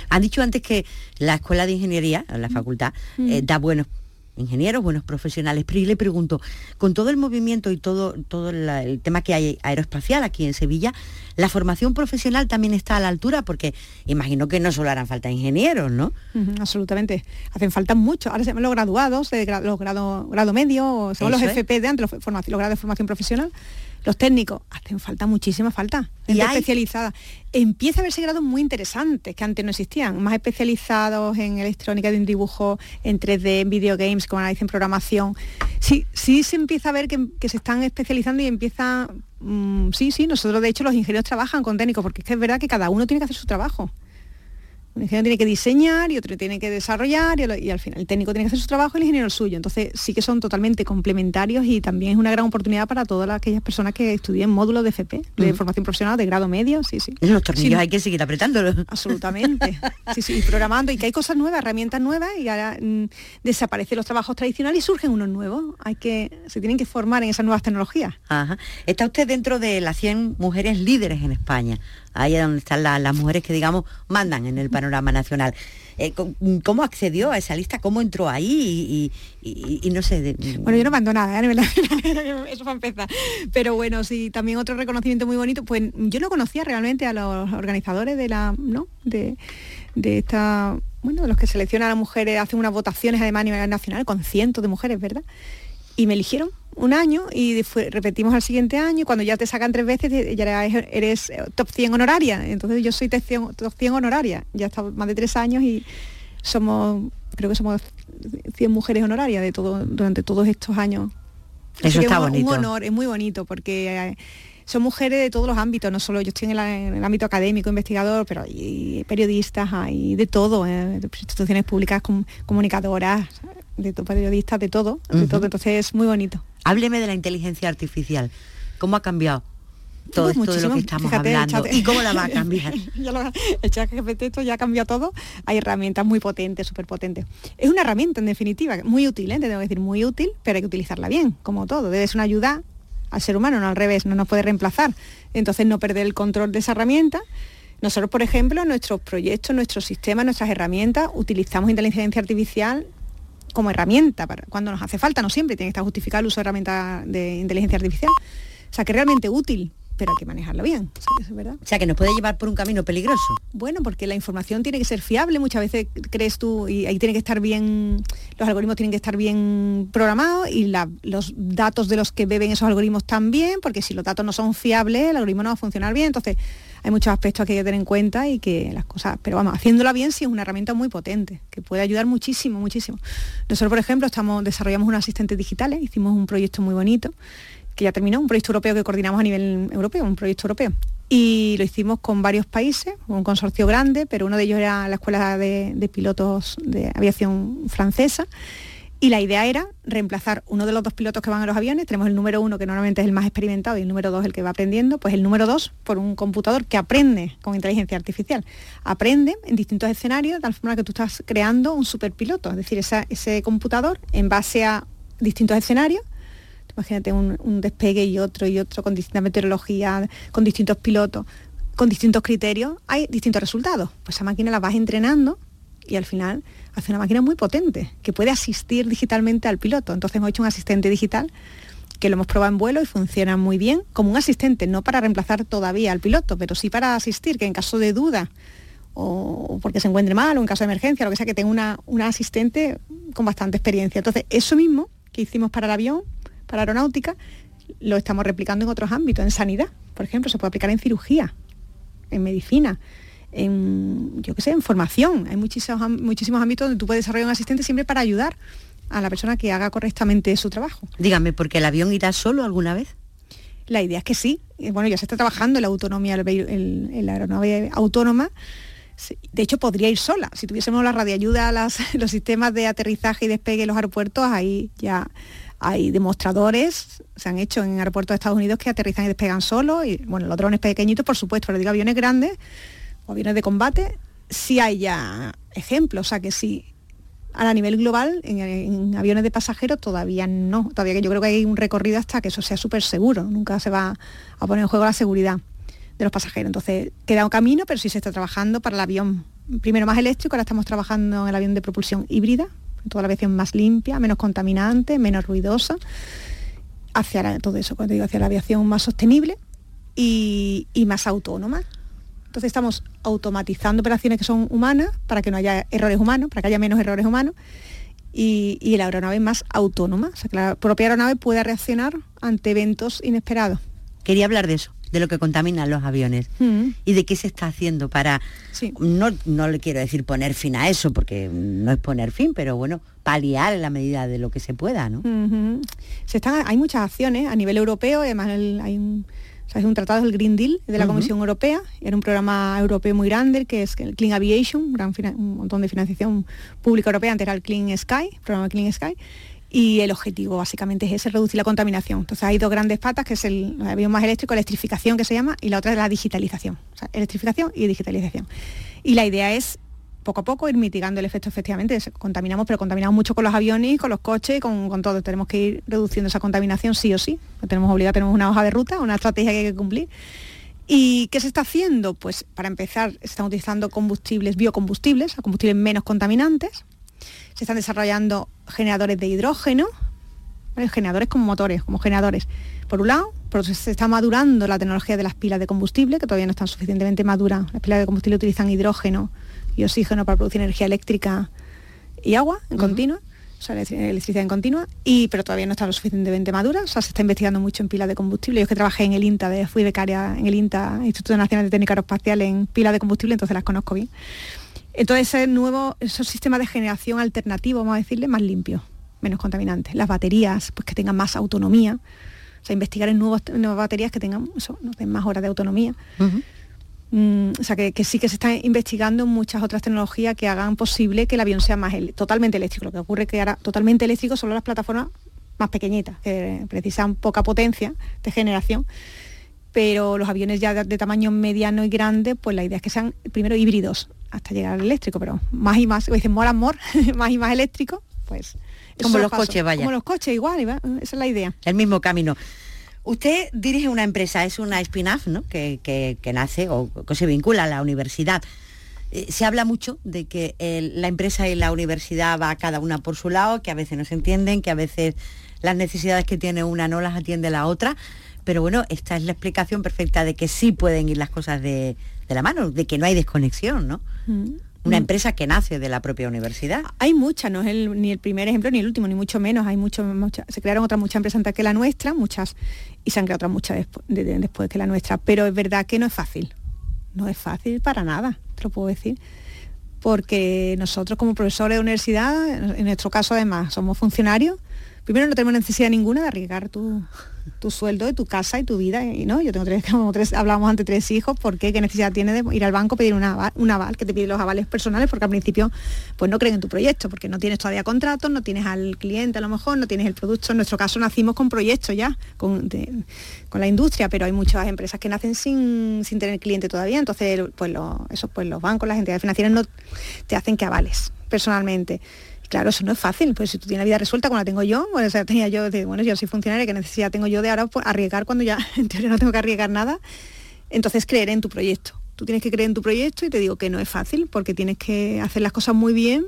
Han dicho antes que la escuela de ingeniería, la facultad, eh, da buenos ingenieros, buenos profesionales, pero yo le pregunto, con todo el movimiento y todo, todo el tema que hay aeroespacial aquí en Sevilla, ¿la formación profesional también está a la altura? Porque imagino que no solo harán falta ingenieros, ¿no? absolutamente. Hacen falta mucho. Ahora se llaman los graduados, los grado, grado medio, son los FP de antes, los, los grados de formación profesional los técnicos, hacen falta muchísima falta, gente especializada. Empieza a verse grados muy interesantes que antes no existían, más especializados en electrónica de un dibujo, en 3D, en videogames, como en programación. Sí, sí se empieza a ver que, se están especializando y empieza... Mm, sí, sí, nosotros de hecho los ingenieros trabajan con técnicos, porque es que es verdad que cada uno tiene que hacer su trabajo. Un ingeniero tiene que diseñar y otro tiene que desarrollar y, al final el técnico tiene que hacer su trabajo y el ingeniero el suyo. Entonces sí que son totalmente complementarios y también es una gran oportunidad para todas aquellas personas que estudien módulos de FP, de formación profesional, de grado medio, sí, sí. Los tornillos hay que seguir apretándolos. Absolutamente. <laughs> sí, sí, y programando y que hay cosas nuevas, herramientas nuevas y ahora mm, desaparecen los trabajos tradicionales y surgen unos nuevos. Hay que, se tienen que formar en esas nuevas tecnologías. Está usted dentro de las 100 mujeres líderes en España ahí es donde están las mujeres que, digamos, mandan en el panorama nacional. Eh, ¿Cómo accedió a esa lista? ¿Cómo entró ahí? Y, no sé. Bueno, yo no mando nada, ¿eh? <laughs> eso va a empezar. Pero bueno, sí, también otro reconocimiento muy bonito. Pues yo no conocía realmente a los organizadores de la, ¿no? De, de esta, bueno, de los que seleccionan a las mujeres, hacen unas votaciones además a nivel nacional con cientos de mujeres, ¿verdad? Y me eligieron un año y repetimos al siguiente año y cuando ya te sacan tres veces ya eres, top 100 honoraria. Entonces yo soy top 100, honoraria. Ya está más de tres años y somos, creo que somos 100 mujeres honorarias de todo, durante todos estos años. Eso está es bonito. Un honor, es muy bonito porque... Eh, son mujeres de todos los ámbitos, no solo yo estoy en, el ámbito académico, investigador, pero hay periodistas, hay de todo, eh, instituciones públicas, comunicadoras, de periodistas, de todo, de todo, entonces es muy bonito. Hábleme de la inteligencia artificial. ¿Cómo ha cambiado? todo pues esto de lo que estamos hablando y cómo la va a <laughs> cambiar. el chat GPT esto ya cambia todo. Hay herramientas muy potentes, súper potentes. Es una herramienta en definitiva, muy útil, ¿eh? te tengo que decir, muy útil, pero hay que utilizarla bien, como todo. Debe ser una ayuda al ser humano, no al revés, no nos puede reemplazar. Entonces no perder el control de esa herramienta. Nosotros, por ejemplo, en nuestros proyectos, nuestros sistemas, nuestras herramientas, utilizamos inteligencia artificial como herramienta para cuando nos hace falta, no siempre tiene que estar justificado el uso de herramientas de inteligencia artificial. O sea, que realmente útil, pero hay que manejarlo bien. O sea, que nos puede llevar por un camino peligroso. Bueno, porque la información tiene que ser fiable, muchas veces crees tú, y ahí tiene que estar bien, los algoritmos tienen que estar bien programados y los datos de los que beben esos algoritmos también, porque si los datos no son fiables, el algoritmo no va a funcionar bien. Entonces, hay muchos aspectos que hay que tener en cuenta y que las cosas, pero vamos, haciéndola bien sí es una herramienta muy potente, que puede ayudar muchísimo, muchísimo. Nosotros, por ejemplo, estamos, desarrollamos unos asistentes digitales, hicimos un proyecto muy bonito que ya terminó, un proyecto europeo que coordinamos a nivel europeo, un proyecto europeo. Y lo hicimos con varios países, un consorcio grande, pero uno de ellos era la Escuela de, Pilotos de Aviación Francesa. Y la idea era reemplazar uno de los dos pilotos que van a los aviones, tenemos el número uno que normalmente es el más experimentado y el número dos el que va aprendiendo, pues el número dos por un computador que aprende con inteligencia artificial. Aprende en distintos escenarios de tal forma que tú estás creando un superpiloto, es decir, ese computador en base a distintos escenarios Imagínate un, despegue y otro y otro con distinta meteorología, con distintos pilotos, con distintos criterios, hay distintos resultados. Pues esa máquina la vas entrenando y al final hace una máquina muy potente que puede asistir digitalmente al piloto. Entonces hemos hecho un asistente digital que lo hemos probado en vuelo y funciona muy bien como un asistente, no para reemplazar todavía al piloto, pero sí para asistir, que en caso de duda o porque se encuentre mal o en caso de emergencia, lo que sea, que tenga una, una asistente con bastante experiencia. Entonces, eso mismo que hicimos para el avión, para aeronáutica, lo estamos replicando en otros ámbitos, en sanidad, por ejemplo, se puede aplicar en cirugía, en medicina, en, yo qué sé, en formación. Hay muchísimos, muchísimos ámbitos donde tú puedes desarrollar un asistente siempre para ayudar a la persona que haga correctamente su trabajo. Dígame, ¿porque el avión irá solo alguna vez? La idea es que sí. Eh, bueno, ya se está trabajando en la autonomía, el, la aeronave autónoma. De hecho, podría ir sola. Si tuviésemos la radioayuda, las, <laughs> los sistemas de aterrizaje y despegue en los aeropuertos, ahí ya hay demostradores, se han hecho en aeropuertos de Estados Unidos que aterrizan y despegan solo, y bueno, los drones pequeñitos, por supuesto, pero digo aviones grandes o aviones de combate, sí hay ya ejemplos, o sea que sí, a nivel global, en, aviones de pasajeros todavía no, todavía que yo creo que hay un recorrido hasta que eso sea súper seguro, nunca se va a poner en juego la seguridad de los pasajeros. Entonces, queda un camino, pero sí se está trabajando para el avión, primero más eléctrico, ahora estamos trabajando en el avión de propulsión híbrida, toda la aviación más limpia, menos contaminante, menos ruidosa, hacia todo eso, cuando digo hacia la aviación más sostenible y, más autónoma. Entonces estamos automatizando operaciones que son humanas para que no haya errores humanos, para que haya menos errores humanos y, y la aeronave más autónoma, o sea que la propia aeronave pueda reaccionar ante eventos inesperados. Quería hablar de eso de lo que contaminan los aviones mm. y de qué se está haciendo para, no, no le quiero decir poner fin a eso, porque no es poner fin, pero bueno, paliar en la medida de lo que se pueda, ¿no? se están, hay muchas acciones a nivel europeo, además hay un, un tratado, el Green Deal de la Comisión Europea, era un programa europeo muy grande, que es el Clean Aviation, un, gran un montón de financiación pública europea, antes era el Clean Sky, el programa Clean Sky, y el objetivo básicamente es ese, reducir la contaminación. Entonces hay dos grandes patas, que es el, avión más eléctrico, electrificación que se llama, y la otra es la digitalización. O sea, electrificación y digitalización. Y la idea es poco a poco ir mitigando el efecto efectivamente. Contaminamos, pero contaminamos mucho con los aviones, con los coches, con, con todo. Tenemos que ir reduciendo esa contaminación sí o sí. tenemos obligado, tenemos una hoja de ruta, una estrategia que hay que cumplir. ¿Y qué se está haciendo? Pues para empezar, se están utilizando combustibles, biocombustibles, combustibles menos contaminantes, se están desarrollando generadores de hidrógeno, generadores como motores, como generadores. Por un lado, se está madurando la tecnología de las pilas de combustible, que todavía no están suficientemente maduras. Las pilas de combustible utilizan hidrógeno y oxígeno para producir energía eléctrica y agua en continua. o sea, electricidad en continua, y, pero todavía no está lo suficientemente madura, o sea, se está investigando mucho en pilas de combustible. Yo es que trabajé en el INTA, de, fui becaria en el INTA, Instituto Nacional de Técnica Aeroespacial, en pilas de combustible, entonces las conozco bien. Entonces, ese nuevo, esos sistemas de generación alternativo, vamos a decirle, más limpios, menos contaminantes. Las baterías, pues que tengan más autonomía, o sea, investigar en nuevas baterías que tengan eso, nos den más horas de autonomía. Mm, o sea, que, sí que se está investigando muchas otras tecnologías que hagan posible que el avión sea más totalmente eléctrico. Lo que ocurre es que ahora totalmente eléctrico son las plataformas más pequeñitas, que precisan poca potencia de generación, pero los aviones ya de, tamaño mediano y grande, pues la idea es que sean primero híbridos hasta llegar al eléctrico, pero más y más, dicen more and more, <laughs> más y más eléctrico, pues... Como los coches, vaya. Como los coches, igual, esa es la idea. El mismo camino. Usted dirige una empresa, es una spin-off, ¿no? Que, nace o que se vincula a la universidad. Eh, se habla mucho de que la empresa y la universidad va cada una por su lado, que a veces no se entienden, que a veces las necesidades que tiene una no las atiende la otra. Pero bueno, esta es la explicación perfecta de que sí pueden ir las cosas de, la mano, de que no hay desconexión, ¿no? Mm una empresa que nace de la propia universidad. Hay muchas, no es ni el primer ejemplo ni el último, ni mucho menos. Hay mucho, se crearon otras muchas empresas antes que la nuestra, muchas, y se han creado otras muchas después, que la nuestra. Pero es verdad que no es fácil. No es fácil para nada, te lo puedo decir. Porque nosotros como profesores de universidad, en nuestro caso además, somos funcionarios, primero no tenemos necesidad ninguna de arriesgar tu, tu sueldo, de tu casa y tu vida. Y no, yo tengo tres, como tres, hablamos ante tres hijos, ¿por qué? ¿Qué necesidad tiene de ir al banco pedir un aval, un aval, que te pide los avales personales? Porque al principio pues no creen en tu proyecto, porque no tienes todavía contratos, no tienes al cliente a lo mejor, no tienes el producto. En nuestro caso nacimos con proyectos ya, con, con la industria, pero hay muchas empresas que nacen sin, sin tener cliente todavía. Entonces, pues, eso, pues los bancos, las entidades financieras no te hacen que avales personalmente. Claro, eso no es fácil, pues si tú tienes la vida resuelta como la tengo yo, bueno, o tenía yo, de, bueno, yo soy funcionaria, ¿qué necesidad tengo yo de ahora pues, arriesgar cuando ya <laughs> en teoría no tengo que arriesgar nada? Entonces creer en tu proyecto. Tú tienes que creer en tu proyecto y te digo que no es fácil porque tienes que hacer las cosas muy bien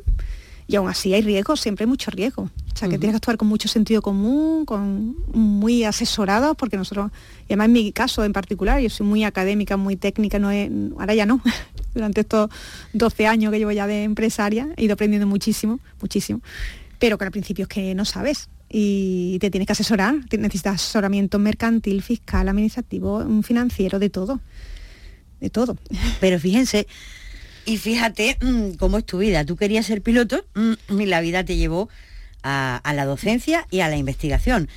y aún así hay riesgos, siempre hay mucho riesgo. O sea, que tienes que actuar con mucho sentido común, con muy asesorado, porque nosotros, y además en mi caso en particular, yo soy muy académica, muy técnica, no es, ahora ya no, <laughs> durante estos 12 años que llevo ya de empresaria, he ido aprendiendo muchísimo, muchísimo, pero que al principio es que no sabes y te tienes que asesorar, necesitas asesoramiento mercantil, fiscal, administrativo, financiero, de todo, de todo. Pero fíjense, y fíjate mm, cómo es tu vida. Tú querías ser piloto mm, y la vida te llevó a, la docencia y a la investigación.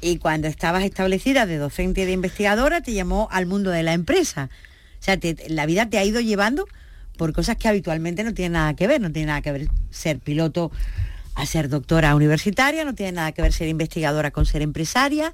Y cuando estabas establecida de docente y de investigadora, te llamó al mundo de la empresa. O sea, la vida te ha ido llevando por cosas que habitualmente no tienen nada que ver. No tiene nada que ver ser piloto a ser doctora universitaria, no tiene nada que ver ser investigadora con ser empresaria.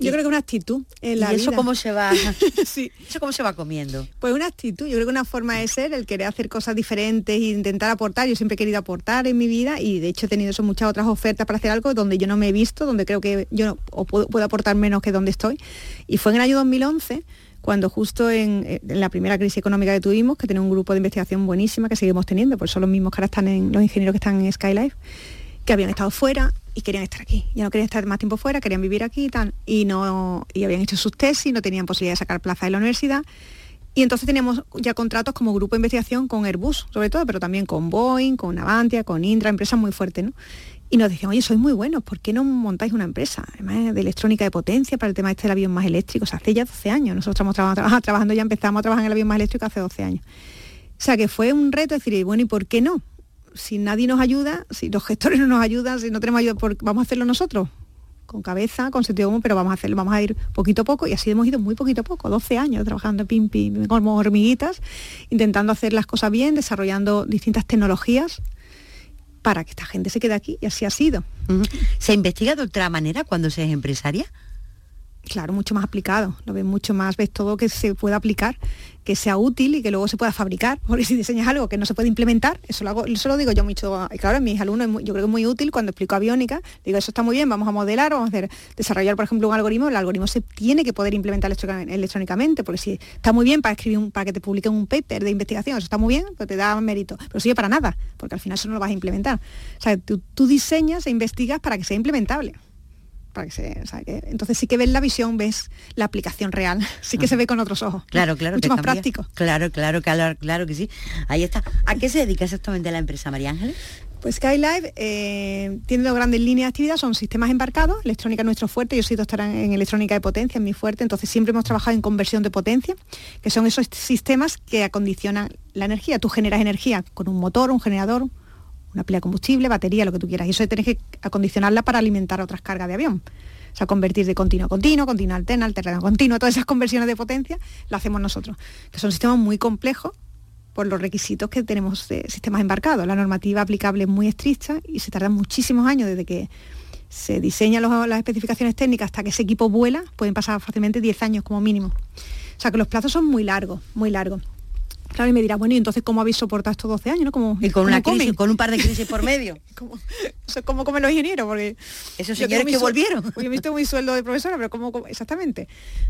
Yo creo que una actitud en la ¿Y eso cómo se va? <laughs> sí. ¿Eso cómo se va comiendo? Pues una actitud. Yo creo que una forma de ser, el querer hacer cosas diferentes e intentar aportar. Yo siempre he querido aportar en mi vida y de hecho he tenido muchas otras ofertas para hacer algo donde yo no me he visto, donde creo que yo no, puedo, aportar menos que donde estoy. Y fue en el año 2011 cuando justo en, la primera crisis económica que tuvimos, que tenía un grupo de investigación buenísima que seguimos teniendo, pues son los mismos que ahora están en los ingenieros que están en Skylife, que habían estado fuera y querían estar aquí. Ya no querían estar más tiempo fuera, querían vivir aquí y tal. Y, no, y habían hecho sus tesis, no tenían posibilidad de sacar plaza de la universidad. Y entonces teníamos ya contratos como grupo de investigación con Airbus, sobre todo, pero también con Boeing, con Avantia, con Indra, empresas muy fuertes, ¿no? Y nos decían, oye, sois muy buenos, ¿por qué no montáis una empresa? Además de electrónica de potencia para el tema este del avión más eléctrico. hace ya 12 años. Nosotros estamos trabajando, trabajando, ya empezamos a trabajar en el avión más eléctrico hace 12 años. O sea que fue un reto decir, bueno, ¿y por qué no? Si nadie nos ayuda, si los gestores no nos ayudan, si no tenemos ayuda, vamos a hacerlo nosotros, con cabeza, con sentido común, pero vamos a hacerlo, vamos a ir poquito a poco y así hemos ido muy poquito a poco, 12 años trabajando pim pim como hormiguitas, intentando hacer las cosas bien, desarrollando distintas tecnologías para que esta gente se quede aquí y así ha sido. ¿Se investiga de otra manera cuando se es empresaria? Claro, mucho más aplicado, lo ves mucho más, ves todo que se puede aplicar que sea útil y que luego se pueda fabricar. <laughs> Porque si diseñas algo que no se puede implementar, eso lo, hago, eso lo digo yo mucho. Y claro, a mis alumnos yo creo que es muy útil cuando explico aviónica. Digo, eso está muy bien, vamos a modelar, vamos a hacer, desarrollar, por ejemplo, un algoritmo. El algoritmo se tiene que poder implementar electrónicamente, porque si está muy bien para escribir para que te publiquen un paper de investigación, eso está muy bien, pues te da mérito. Pero sirve para nada, porque al final eso no lo vas a implementar. O sea, tú diseñas e investigas para que sea implementable para que se, entonces sí que ves la visión, ves la aplicación real, <laughs> sí que se ve con otros ojos. Claro, claro. Mucho más práctico. Claro, claro, claro, claro que sí. Ahí está. ¿A qué se dedica exactamente la empresa María Ángeles? Pues SkyLive eh, tiene dos grandes líneas de actividad, son sistemas embarcados, electrónica es nuestro fuerte, yo soy doctora en electrónica de potencia, en mi fuerte, entonces siempre hemos trabajado en conversión de potencia, que son esos sistemas que acondicionan la energía. Tú generas energía con un motor, un generador, una pila de combustible, batería, lo que tú quieras, y eso tienes que acondicionarla para alimentar otras cargas de avión. O sea, convertir de continuo a continuo, continuo a alterna, alterna a continuo, todas esas conversiones de potencia las hacemos nosotros, que son sistemas muy complejos por los requisitos que tenemos de sistemas embarcados. La normativa aplicable es muy estricta y se tardan muchísimos años desde que se diseñan las especificaciones técnicas hasta que ese equipo vuela, pueden pasar fácilmente 10 años como mínimo. O sea que los plazos son muy largos, muy largos. Claro, y me dirá, bueno, ¿y entonces cómo habéis soportado estos 12 años? ¿no? Como, y con una crisis, con un par de crisis por medio. <laughs> ¿Cómo, ¿Cómo comen los ingenieros? Porque Esos señores que volvieron. Porque he visto mi sueldo de profesora, pero ¿cómo, cómo exactamente?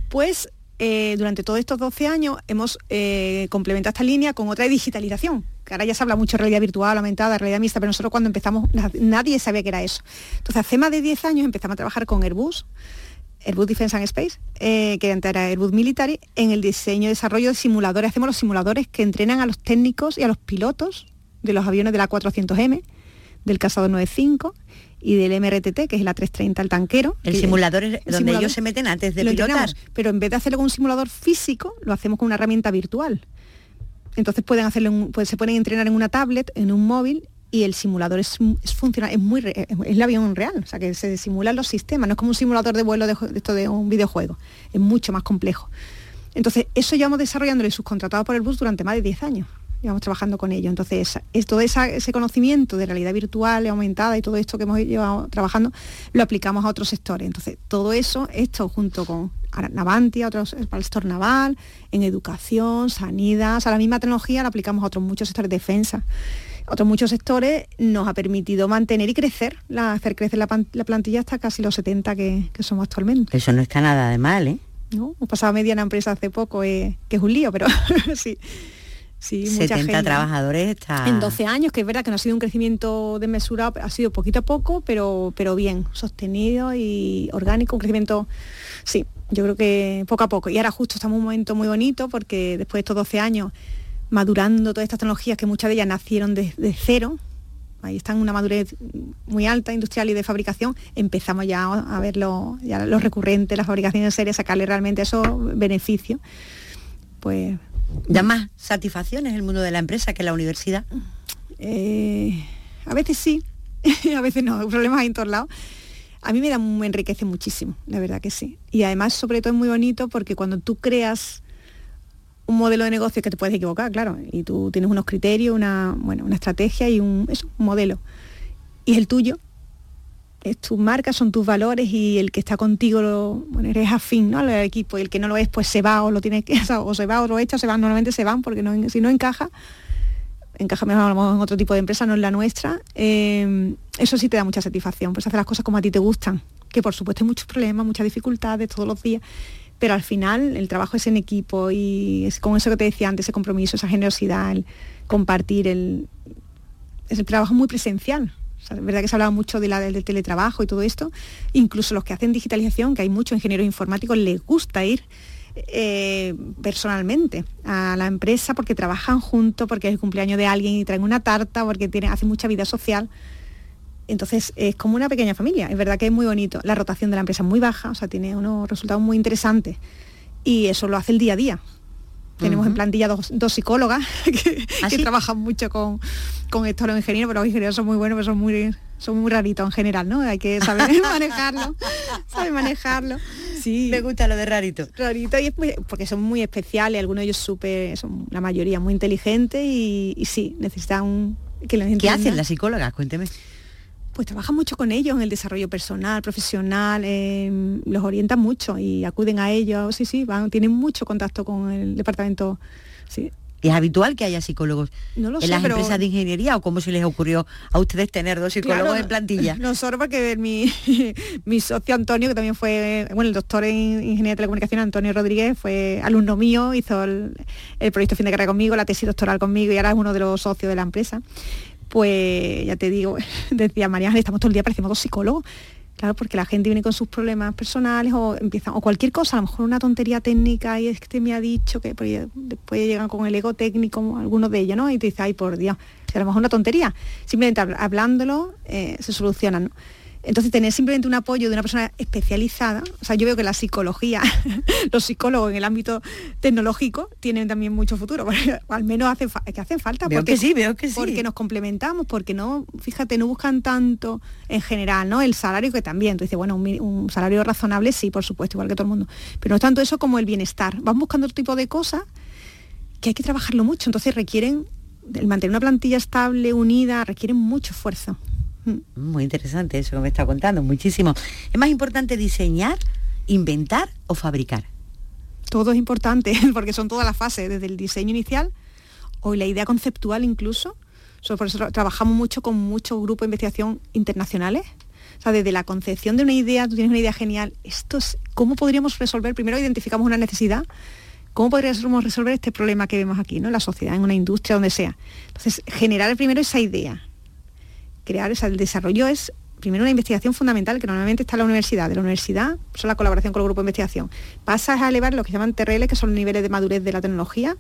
Pues eh, durante todos estos 12 años hemos eh, complementado esta línea con otra de digitalización, que ahora ya se habla mucho de realidad virtual, aumentada, realidad mixta, pero nosotros cuando empezamos nadie sabía que era eso. Entonces hace más de 10 años empezamos a trabajar con Airbus, Airbus Defense and Space, eh, que antes era Airbus Military, en el diseño y desarrollo de simuladores. Hacemos los simuladores que entrenan a los técnicos y a los pilotos de los aviones de la 400M, del Cazador 95 y del MRTT, que es la 330, el tanquero. El simulador es donde ellos se meten antes de pilotar. Pero en vez de hacerlo con un simulador físico, lo hacemos con una herramienta virtual. Entonces pueden hacerlo, pues se pueden entrenar en una tablet, en un móvil, y el simulador es, es funcional, es muy es el avión real, o sea que se simulan los sistemas, no es como un simulador de vuelo de, esto de un videojuego, es mucho más complejo. Entonces, eso llevamos desarrollándolo y subcontratado por el bus durante más de 10 años llevamos trabajando con ello. Entonces, es, todo ese conocimiento de realidad virtual, aumentada y todo esto que hemos llevado trabajando, lo aplicamos a otros sectores. Entonces, todo eso, esto junto con Navantia, otros, el sector naval, en educación, sanidad, o la misma tecnología la aplicamos a otros muchos sectores de defensa. Otros muchos sectores nos ha permitido mantener y crecer, hacer crecer la, plantilla hasta casi los 70 que, somos actualmente. Eso no está nada de mal, ¿eh? No, hemos pasado media en la empresa hace poco, eh, que es un lío, pero <laughs> sí. Sí, 70 trabajadores está... En 12 años, que es verdad que no ha sido un crecimiento desmesurado, ha sido poquito a poco, pero, pero bien, sostenido y orgánico, un crecimiento, sí, yo creo que poco a poco. Y ahora justo estamos en un momento muy bonito porque después de estos 12 años, madurando todas estas tecnologías que muchas de ellas nacieron de, cero, ahí están una madurez muy alta industrial y de fabricación, empezamos ya a ver lo, ya los recurrentes, la fabricación en serie, sacarle realmente esos beneficios. Pues ¿Da más satisfacciones el mundo de la empresa que la universidad? Eh, a veces sí, <laughs> a veces no, problemas hay en todos lados. A mí me, da, me enriquece muchísimo, la verdad que sí. Y además, sobre todo, es muy bonito porque cuando tú creas un modelo de negocio que te puedes equivocar, claro, y tú tienes unos criterios, una, bueno, una estrategia y un, un modelo. Y el tuyo, es tu marca, son tus valores y el que está contigo, lo, bueno, eres afín ¿no? al equipo y el que no lo es, pues se va o lo tiene que, <laughs> o se va o lo echa, se van, normalmente se van porque no, si no encaja, encaja mejor en otro tipo de empresa, no en la nuestra, eh, eso sí te da mucha satisfacción, pues hacer las cosas como a ti te gustan, que por supuesto hay muchos problemas, muchas dificultades todos los días, pero al final el trabajo es en equipo y es con eso que te decía antes, ese compromiso, esa generosidad, el compartir, el, es el trabajo muy presencial, es verdad que se hablaba mucho de la, del teletrabajo y todo esto. Incluso los que hacen digitalización, que hay muchos ingenieros informáticos, les gusta ir eh, personalmente a la empresa porque trabajan juntos, porque es el cumpleaños de alguien y traen una tarta, porque tiene, hacen mucha vida social. Entonces es como una pequeña familia. Es verdad que es muy bonito. La rotación de la empresa es muy baja, o sea, tiene unos resultados muy interesantes. Y eso lo hace el día a día. Tenemos en plantilla dos, psicólogas <laughs> que, ¿Ah, trabajan mucho con, con esto los ingenieros, pero los ingenieros son muy buenos, pero son muy, son muy raritos en general, ¿no? Hay que saber <laughs> manejarlo, saber manejarlo. Sí. Me gusta lo de rarito. Rarito, y es porque son muy especiales, algunos de ellos súper, son la mayoría muy inteligentes y, sí, necesitan que los ¿Qué hacen las psicólogas? Cuénteme pues trabajan mucho con ellos en el desarrollo personal, profesional, los orientan mucho y acuden a ellos, sí, sí, van, tienen mucho contacto con el departamento. Sí. ¿Es habitual que haya psicólogos en las empresas de ingeniería o cómo se les ocurrió a ustedes tener dos psicólogos en plantilla? <laughs> Nosotros porque mi, <laughs> mi socio Antonio, que también fue, bueno, el doctor en Ingeniería de Telecomunicación, Antonio Rodríguez, fue alumno mío, hizo el, el proyecto fin de carrera conmigo, la tesis doctoral conmigo y ahora es uno de los socios de la empresa pues ya te digo, <laughs> decía María estamos todo el día, parecemos dos psicólogos. Claro, porque la gente viene con sus problemas personales o empiezan, o cualquier cosa, a lo mejor una tontería técnica y es que me ha dicho que después llegan con el ego técnico, algunos de ellos, ¿no? Y te dice, ay, por Dios, Si a lo mejor una tontería, simplemente hablándolo eh, se soluciona, ¿no? Entonces, tener simplemente un apoyo de una persona especializada, o sea, yo veo que la psicología, <laughs> los psicólogos en el ámbito tecnológico tienen también mucho futuro, al menos hace que hacen falta. Veo porque, que sí, veo que sí. Porque nos complementamos, porque no, fíjate, no buscan tanto en general, ¿no? El salario que también, tú dices, bueno, un, salario razonable, sí, por supuesto, igual que todo el mundo, pero no es tanto eso como el bienestar. Van buscando otro tipo de cosas que hay que trabajarlo mucho, entonces requieren el mantener una plantilla estable, unida, requieren mucho esfuerzo. Muy interesante eso que me está contando, muchísimo. ¿Es más importante diseñar, inventar o fabricar? Todo es importante, <laughs> porque son todas las fases, desde el diseño inicial o la idea conceptual incluso. por eso trabajamos mucho con muchos grupos de investigación internacionales. O sea, desde la concepción de una idea, tú tienes una idea genial, esto es, ¿cómo podríamos resolver? Primero identificamos una necesidad, ¿cómo podríamos resolver este problema que vemos aquí, ¿no? en la sociedad, en una industria, donde sea? Entonces, generar primero esa idea, crear, el desarrollo es primero una investigación fundamental que normalmente está en la universidad. De la universidad son la colaboración con el grupo de investigación. Pasas a elevar lo que llaman TRL, que son los niveles de madurez de la tecnología.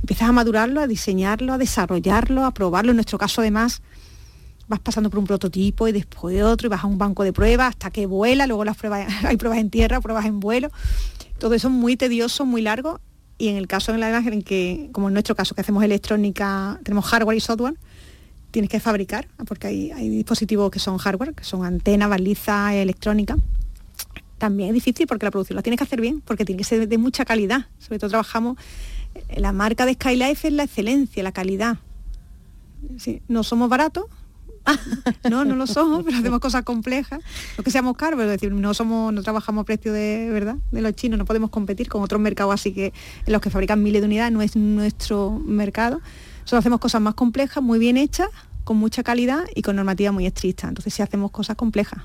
Empiezas a madurarlo, a diseñarlo, a desarrollarlo, a probarlo. En nuestro caso, además, vas pasando por un prototipo y después otro y vas a un banco de pruebas hasta que vuela, luego las pruebas, <laughs> hay pruebas en tierra, pruebas en vuelo. Todo eso es muy tedioso, muy largo. Y en el caso en la en que, como en nuestro caso, que hacemos electrónica, tenemos hardware y software, tienes que fabricar, porque hay, dispositivos que son hardware, que son antena, baliza, electrónica. También es difícil porque la producción la tienes que hacer bien, porque tiene que ser de mucha calidad. Sobre todo trabajamos, eh, la marca de Skylife es la excelencia, la calidad. no somos baratos, <laughs> no, no lo somos, pero hacemos cosas complejas. No que seamos caros, pero decir, no somos, no trabajamos a precio de verdad de los chinos, no podemos competir con otros mercados así que en los que fabrican miles de unidades, no es nuestro mercado. Solo hacemos cosas más complejas, muy bien hechas, con mucha calidad y con normativa muy estricta. Entonces sí hacemos cosas complejas.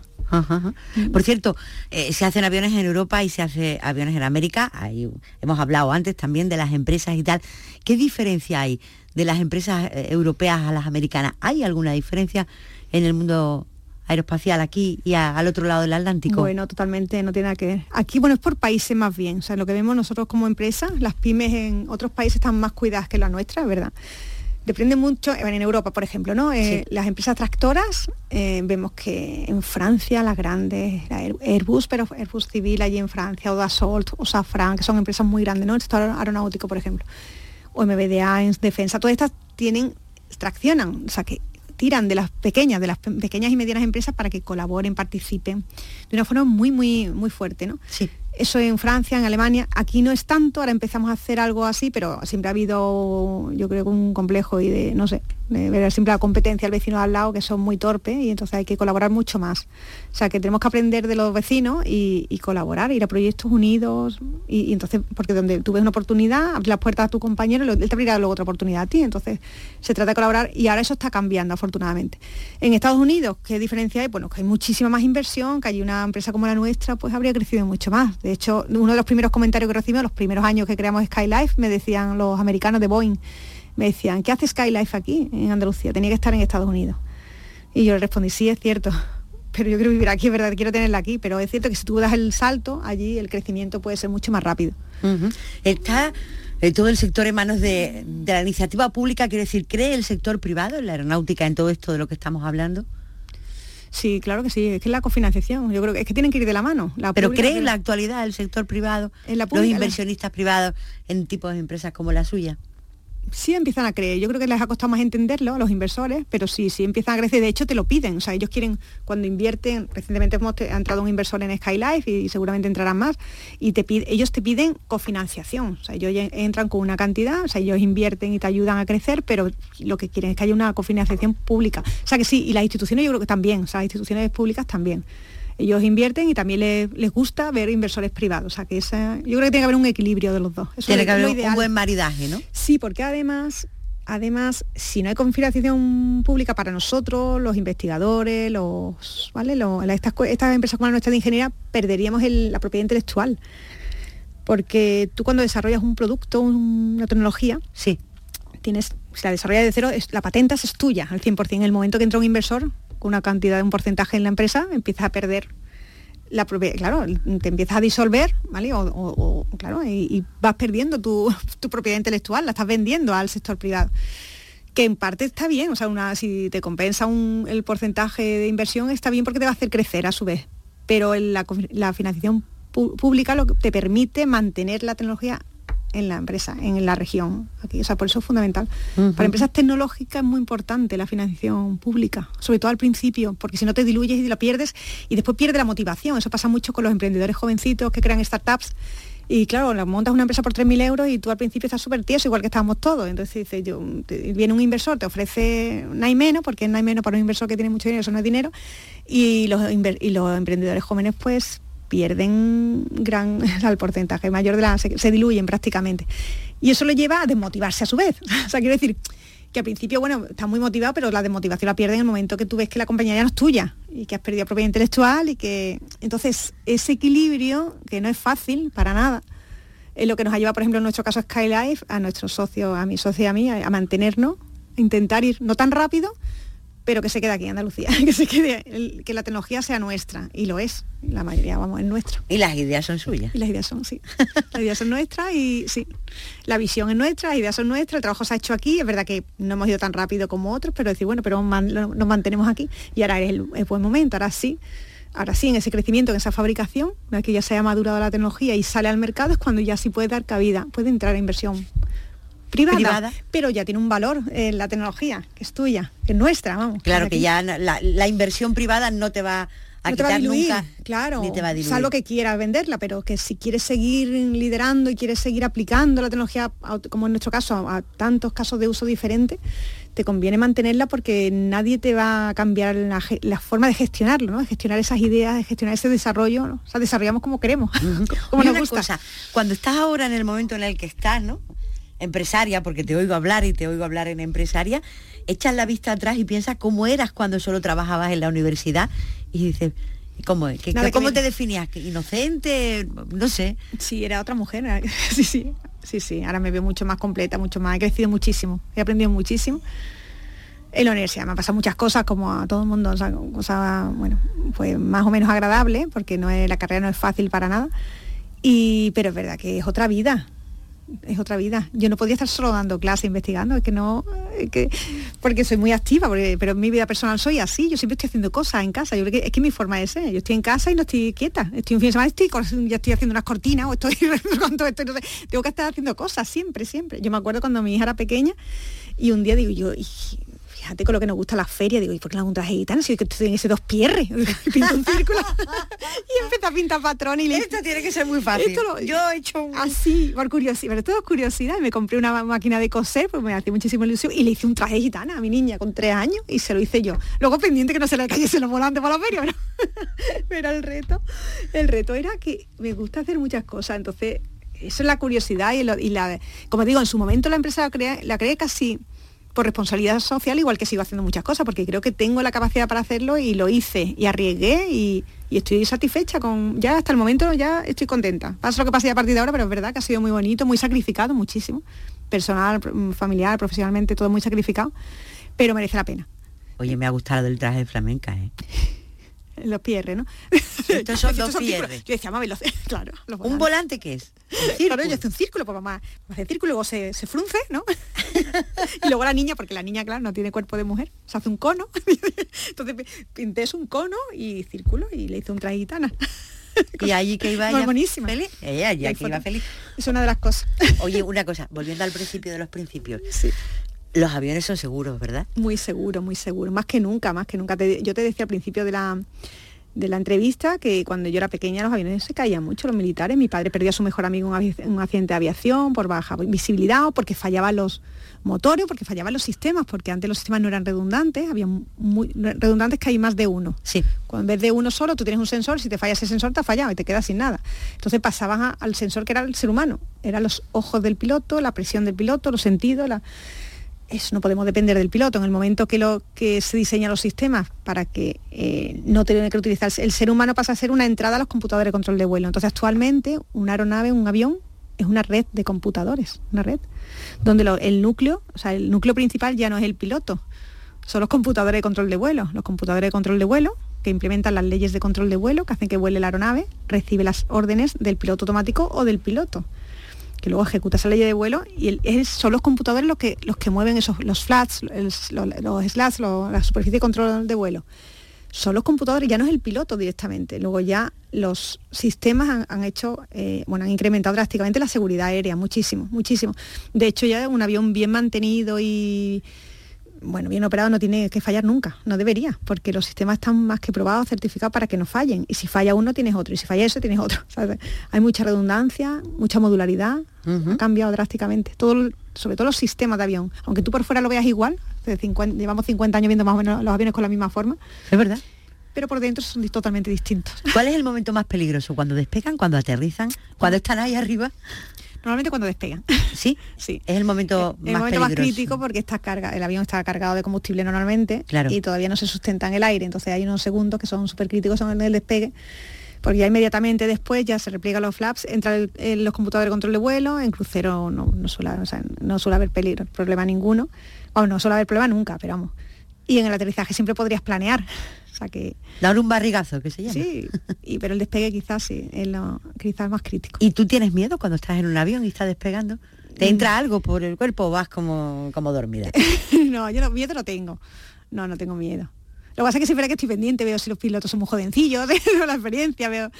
Por cierto, eh, se hacen aviones en Europa y se hace aviones en América. Ahí hemos hablado antes también de las empresas y tal. ¿Qué diferencia hay de las empresas eh, europeas a las americanas? ¿Hay alguna diferencia en el mundo aeroespacial aquí y al otro lado del Atlántico? Bueno, totalmente, no tiene nada que ver. Aquí, bueno, es por países más bien. O sea, lo que vemos nosotros como empresa, las pymes en otros países están más cuidadas que la nuestra, ¿verdad? Depende mucho, en Europa, por ejemplo, ¿no? Eh, las empresas tractoras, eh, vemos que en Francia las grandes, Airbus, pero Airbus Civil allí en Francia, o Dassault, o Safran, que son empresas muy grandes, ¿no? El sector aeronáutico, por ejemplo, o MBDA en defensa, todas estas tienen, traccionan, o sea que tiran de las pequeñas, de las pequeñas y medianas empresas para que colaboren, participen de una forma muy, muy, muy fuerte, ¿no? Sí. Eso en Francia, en Alemania, aquí no es tanto, ahora empezamos a hacer algo así, pero siempre ha habido, yo creo un complejo y de, no sé, de ver siempre la competencia al vecino al lado, que son muy torpes y entonces hay que colaborar mucho más. O sea, que tenemos que aprender de los vecinos y, colaborar, ir a proyectos unidos y, entonces, porque donde tú ves una oportunidad, abres las puertas a tu compañero, él te abrirá luego otra oportunidad a ti. Entonces, se trata de colaborar y ahora eso está cambiando, afortunadamente. En Estados Unidos, ¿qué diferencia hay? Bueno, que hay muchísima más inversión, que hay una empresa como la nuestra, pues habría crecido mucho más. De hecho, uno de los primeros comentarios que recibimos, los primeros años que creamos Skylife, me decían los americanos de Boeing, me decían, ¿qué hace Skylife aquí en Andalucía? Tenía que estar en Estados Unidos. Y yo le respondí, sí, es cierto, pero yo quiero vivir aquí, es verdad, quiero tenerla aquí, pero es cierto que si tú das el salto, allí el crecimiento puede ser mucho más rápido. Está eh, todo el sector en manos de, de, la iniciativa pública, quiero decir, ¿cree el sector privado en la aeronáutica en todo esto de lo que estamos hablando? Sí, claro que sí, es que es la cofinanciación, yo creo que es que tienen que ir de la mano. Pero cree en la actualidad el sector privado, en la los inversionistas privados en tipos de empresas como la suya sí empiezan a creer. Yo creo que les ha costado más entenderlo a los inversores, pero sí, sí empiezan a crecer. De hecho, te lo piden. O sea, ellos quieren, cuando invierten, recientemente hemos ha entrado un inversor en Skylife y, seguramente entrarán más, y te pide, ellos te piden cofinanciación. O sea, ellos entran con una cantidad, o sea, ellos invierten y te ayudan a crecer, pero lo que quieren es que haya una cofinanciación pública. O sea, que sí, y las instituciones yo creo que también, o sea, instituciones públicas también ellos invierten y también les, gusta ver inversores privados. O sea, que esa, yo creo que tiene que haber un equilibrio de los dos. tiene que haber un buen maridaje, ¿no? Sí, porque además, además, si no hay confinanciación pública para nosotros, los investigadores, los, ¿vale? estas, empresas como la nuestra de ingeniería, perderíamos la propiedad intelectual. Porque tú cuando desarrollas un producto, una tecnología, sí. tienes, si la desarrollas de cero, la patenta es tuya al 100%. En el momento que entra un inversor, una cantidad un porcentaje en la empresa, empiezas a perder la propiedad, claro, te empiezas a disolver, ¿vale? O, claro, y, vas perdiendo <laughs> tu, propiedad intelectual, la estás vendiendo al sector privado. que en parte está bien, o sea, una, si te compensa un, el porcentaje de inversión está bien porque te va a hacer crecer a su vez, pero la, la financiación pública lo que te permite mantener la tecnología en la empresa, en la región. Aquí, o sea, por eso es fundamental. Para empresas tecnológicas es muy importante la financiación pública, sobre todo al principio, porque si no te diluyes y la pierdes y después pierde la motivación. Eso pasa mucho con los emprendedores jovencitos que crean startups. Y claro, montas una empresa por 3.000 euros y tú al principio estás súper tieso, igual que estábamos todos. Entonces dice, yo, viene un inversor, te ofrece no hay menos, porque no hay menos para un inversor que tiene mucho dinero, eso no es dinero. Y los, y los emprendedores jóvenes pues pierden gran <laughs> al porcentaje mayor de la se, diluyen prácticamente. Y eso lo lleva a desmotivarse a su vez. <laughs> O sea quiero decir que al principio bueno está muy motivado pero la desmotivación la pierde en el momento que tú ves que la compañía ya no es tuya y que has perdido propiedad intelectual y que entonces ese equilibrio que no es fácil para nada es lo que nos ha llevado por ejemplo en nuestro caso Skylife a nuestros socios a mi socio y a mí a, a mantenernos intentar ir no tan rápido pero que se quede aquí en Andalucía, <laughs> que se quede, que la tecnología sea nuestra, y lo es, la mayoría, vamos, es nuestro. Y las ideas son suyas. Y las ideas son, sí. las ideas son nuestras y sí, la visión es nuestra, las ideas son nuestras, el trabajo se ha hecho aquí, es verdad que no hemos ido tan rápido como otros, pero decir, bueno, pero nos mantenemos aquí y ahora es el, el buen momento, ahora sí ahora sí, en ese crecimiento, en esa fabricación, una que ya se ha madurado la tecnología y sale al mercado, es cuando ya sí puede dar cabida, puede entrar a inversión privada, pero ya tiene un valor en la tecnología, que es tuya, que es nuestra, vamos. Claro, que ya la, inversión privada no te va a no quitar nunca, claro, ni te va a salvo que quieras venderla, pero que si quieres seguir liderando y quieres seguir aplicando la tecnología, como en nuestro caso, a, tantos casos de uso diferentes, te conviene mantenerla porque nadie te va a cambiar la, forma de gestionarlo, ¿no? De gestionar esas ideas, de gestionar ese desarrollo, o sea, desarrollamos como queremos, <laughs> como nos gusta. cuando estás ahora en el momento en el que estás, ¿no? Empresaria, porque te oigo hablar y te oigo hablar en empresaria, echas la vista atrás y piensas cómo eras cuando solo trabajabas en la universidad y dices, ¿cómo, que, ¿cómo te definías? ¿Inocente? No sé. Sí, era otra mujer. <laughs> sí, sí, sí, sí. Ahora me veo mucho más completa, mucho más. He crecido muchísimo, he aprendido muchísimo. En la universidad me han pasado muchas cosas como a todo el mundo, o sea, cosas, bueno, pues más o menos agradable, porque no es, la carrera no es fácil para nada. Y, pero es verdad que es otra vida, es otra vida. Yo no podía estar solo dando clase, investigando, es que no, que, porque soy muy activa, pero en mi vida personal soy así, yo siempre estoy haciendo cosas en casa, yo que es que mi forma es ser, yo estoy en casa y no estoy quieta, estoy un fin de semana, estoy, ya estoy haciendo unas cortinas o estoy con todo esto, tengo que estar haciendo cosas siempre, siempre. Yo me acuerdo cuando mi hija era pequeña y un día digo yo, fíjate con lo que nos gusta la feria, digo, ¿y por qué no un traje gitano? Si que estoy en ese dos pierres, <laughs> pinto un círculo <laughs> y empecé a pintar patrón y le Esto tiene que ser muy fácil. Yo he hecho un... Así, por curiosidad, pero todo curiosidad, y me compré una máquina de coser, pues me hacía muchísima ilusión, y le hice un traje gitana a mi niña con tres años, y se lo hice yo. Luego pendiente que no se le cayese los volantes por la feria, pero, <laughs> pero el reto, el reto era que me gusta hacer muchas cosas, entonces eso es la curiosidad y, la, como digo, en su momento la empresa la creé, la creé casi por responsabilidad social, igual que sigo haciendo muchas cosas, porque creo que tengo la capacidad para hacerlo y lo hice y arriesgué y, estoy satisfecha con, ya hasta el momento ya estoy contenta. Pasa lo que pase a partir de ahora, pero es verdad que ha sido muy bonito, muy sacrificado, muchísimo. Personal, familiar, profesionalmente, todo muy sacrificado, pero merece la pena. Oye, me ha gustado el traje de flamenca, ¿eh? <laughs> los pierres, ¿no? <laughs> Estos son dos pierres. Yo decía, mami, <laughs> claro. ¿Un volante qué es? Claro, yo hice un círculo, pues mamá hace círculo, luego se, se frunce, ¿no? <laughs> y luego la niña, porque la niña, claro, no tiene cuerpo de mujer, se hace un cono. Entonces pinté es un cono y círculo y le hice un traje gitana. y allí que iba ella buenísima. feliz. Ella, allí que iba feliz. Es una de las cosas. Oye, una cosa, volviendo al principio de los principios. Sí. Los aviones son seguros, ¿verdad? Muy seguros, muy seguros. Más que nunca, más que nunca. yo te decía al principio de la, de la entrevista que cuando yo era pequeña los aviones se caían mucho, los militares. Mi padre perdió a su mejor amigo en un accidente de aviación por baja visibilidad o porque fallaban los motores, porque fallaban los sistemas, porque antes los sistemas no eran redundantes, había muy redundantes que hay más de uno. Sí. Cuando en vez de uno solo tú tienes un sensor, si te falla ese sensor te ha fallado y te quedas sin nada. Entonces pasabas al sensor que era el ser humano, eran los ojos del piloto, la presión del piloto, los sentidos, la eso no podemos depender del piloto. En el momento que, lo, que se diseñan los sistemas para que eh, no tenga que utilizar el ser humano pasa a ser una entrada a los computadores de control de vuelo. Entonces actualmente una aeronave, un avión, es una red de computadores, una red, donde el núcleo, o sea, el núcleo principal ya no es el piloto, son los computadores de control de vuelo. Los computadores de control de vuelo que implementan las leyes de control de vuelo, que hacen que vuele la aeronave, recibe las órdenes del piloto automático o del piloto que luego ejecuta esa ley de vuelo y son los computadores los que, los que mueven esos, los flats, los, los slats, la superficie de control de vuelo. Son los computadores, ya no es el piloto directamente. Luego ya los sistemas han, hecho, eh, bueno, han incrementado drásticamente la seguridad aérea, muchísimo, muchísimo. De hecho, ya un avión bien mantenido y bueno, bien operado no tiene que fallar nunca, no debería, porque los sistemas están más que probados, certificados para que no fallen. Y si falla uno, tienes otro, y si falla eso, tienes otro. <laughs> Hay mucha redundancia, mucha modularidad, ha cambiado drásticamente. Todo, sobre todo los sistemas de avión. Aunque tú por fuera lo veas igual, llevamos 50 años viendo más o menos los aviones con la misma forma. Es verdad. Pero por dentro son totalmente distintos. ¿Cuál es el momento más peligroso? ¿Cuando despegan, cuando aterrizan, cuando están ahí arriba? Normalmente cuando despegan. ¿Sí? <laughs> sí. Es el momento, el, más, momento más crítico porque está carga, el avión está cargado de combustible normalmente claro. y todavía no se sustenta en el aire. Entonces hay unos segundos que son súper críticos son el despegue porque ya inmediatamente después ya se repliegan los flaps, entra el, los computadores de control de vuelo, en crucero no, suele, no suele haber peligro, problema ninguno, o no suele haber problema nunca, pero vamos. Y en el aterrizaje siempre podrías planear, o sea que... Dar un barrigazo, que se llama. Sí, y, pero el despegue quizás sí, es lo quizás más crítico. ¿Y tú tienes miedo cuando estás en un avión y estás despegando? ¿Te entra mm. algo por el cuerpo o vas como, como dormida? <laughs> no, yo no, miedo no tengo. No, no tengo miedo. Lo que pasa es que siempre que estoy pendiente, veo si los pilotos son muy jovencillos, <laughs> veo la experiencia, veo...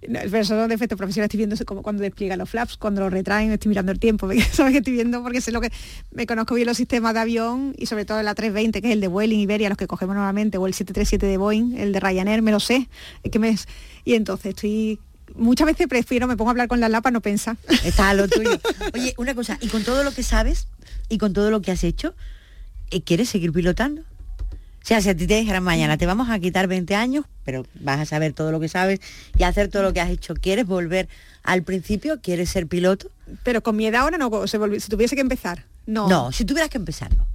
pero son de efecto profesional, estoy viendo como cuando despliegan los flaps, cuando los retraen, estoy mirando el tiempo, <laughs> sabes que estoy viendo porque sé lo que... Me conozco bien los sistemas de avión y sobre todo la 320, que es el de Vueling, Iberia, los que cogemos normalmente, o el 737 de Boeing, el de Ryanair, me lo sé. que me... Y entonces estoy muchas veces prefiero, me pongo a hablar con la lapa, no pensar. <laughs> Está lo tuyo. Oye, una cosa, y con todo lo que sabes y con todo lo que has hecho, eh, ¿quieres seguir pilotando? O sea, si a ti te dijeran mañana, te vamos a quitar 20 años, pero vas a saber todo lo que sabes y hacer todo lo que has hecho. ¿Quieres volver al principio? ¿Quieres ser piloto? Pero con mi edad ahora no, si tuviese que empezar, no. No, si tuvieras que empezar, no.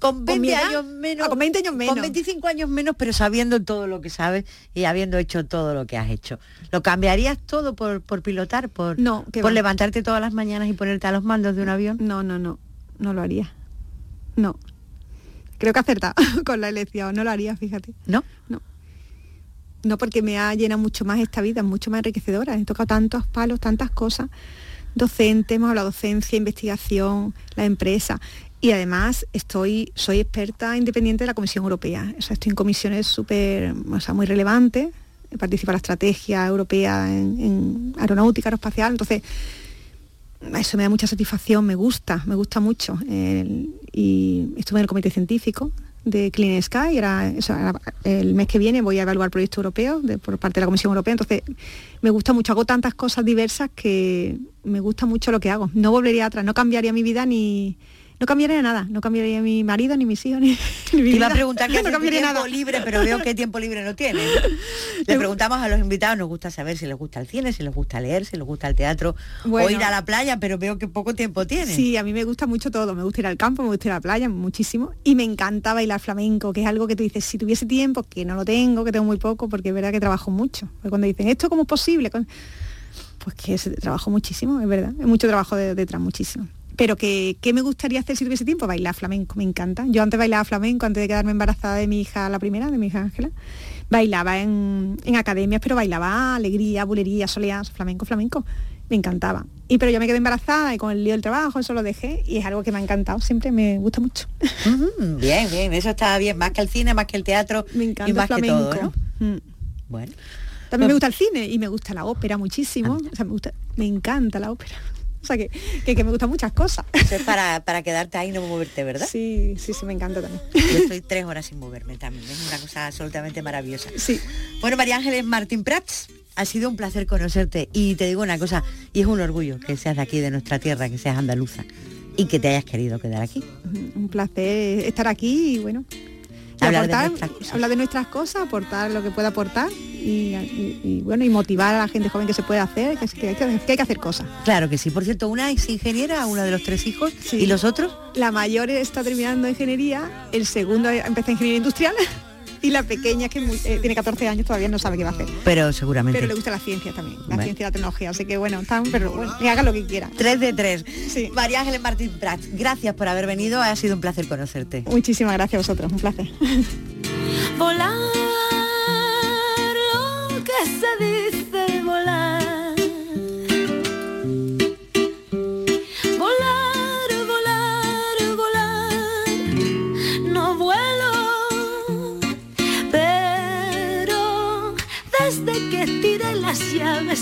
Con 20 años menos. Ah, con 20 años menos. Con 25 años menos, pero sabiendo todo lo que sabes y habiendo hecho todo lo que has hecho. ¿Lo cambiarías todo por, pilotar? Por, no, por levantarte todas las mañanas y ponerte a los mandos de un avión? No, no, no. No lo haría. No creo que acerta <laughs> con la elección, no lo haría, fíjate. ¿No? No. No, porque me ha llenado mucho más esta vida, mucho más enriquecedora. He tocado tantos palos, tantas cosas. Docente, hemos hablado docencia, investigación, la empresa. Y además estoy, soy experta independiente de la Comisión Europea. O sea, estoy en comisiones súper, o sea, muy relevantes. Participo en la estrategia europea en, en aeronáutica aeroespacial. Entonces, eso me da mucha satisfacción, me gusta, me gusta mucho. y estuve en el comité científico de Clean Sky, era, el mes que viene voy a evaluar proyectos europeos por parte de la Comisión Europea, entonces me gusta mucho, hago tantas cosas diversas que me gusta mucho lo que hago. No volvería atrás, no cambiaría mi vida ni, no cambiaría nada, no cambiría mi marido, ni mis hijos, ni, <laughs> mi Te iba a preguntar <laughs> qué no cambiaría tiempo nada. libre, pero veo que tiempo libre no tiene. <laughs> Le preguntamos a los invitados, nos gusta saber si les gusta el cine, si les gusta leer, si les gusta el teatro o ir a la playa, pero veo que poco tiempo tiene. Sí, a mí me gusta mucho todo, me gusta ir al campo, me gusta ir a la playa, muchísimo, y me encanta bailar flamenco, que es algo que tú dices, si tuviese tiempo, que no lo tengo, que tengo muy poco, porque es verdad que trabajo mucho. Porque cuando dicen, ¿esto cómo es posible? Pues que trabajo muchísimo, es verdad, hay mucho trabajo detrás, muchísimo pero que, ¿qué me gustaría hacer si tuviese tiempo? Bailar flamenco, me encanta. Yo antes bailaba flamenco, antes de quedarme embarazada de mi hija, la primera, de mi hija Ángela, bailaba en, academias, pero bailaba alegría, bulería, soleas, flamenco, flamenco. Me encantaba. Y pero yo me quedé embarazada y con el lío del trabajo, eso lo dejé y es algo que me ha encantado, siempre me gusta mucho. bien, bien, eso está bien, más que el cine, más que el teatro me encanta y más flamenco. que todo, mm. Bueno. También me gusta el cine y me gusta la ópera muchísimo. O sea, me, gusta, me encanta la ópera. O sea, que, que, me gustan muchas cosas. Eso es para, para quedarte ahí y no moverte, ¿verdad? Sí, sí, sí, me encanta también. Yo estoy tres horas sin moverme también, es una cosa absolutamente maravillosa. Sí. Bueno, María Ángeles Martín Prats, ha sido un placer conocerte y te digo una cosa, y es un orgullo que seas de aquí, de nuestra tierra, que seas andaluza y que te hayas querido quedar aquí. Un placer estar aquí y bueno, hablar, de nuestras cosas, aportar lo que pueda aportar y, bueno, y motivar a la gente joven que se puede hacer, que, hay, que, hacer cosas. Claro que sí. Por cierto, una es ingeniera, una de los tres hijos, ¿y los otros? La mayor está terminando ingeniería, el segundo empieza ingeniería industrial y la pequeña que eh, tiene 14 años todavía no sabe qué va a hacer. Pero seguramente. Pero le gusta la ciencia también, la ciencia y la tecnología, así que bueno, están, pero bueno, que haga lo que quiera. Tres de tres. Sí. María Ángeles Martín Prats, gracias por haber venido, ha sido un placer conocerte. Muchísimas gracias a vosotros, un placer. Volar lo que se dice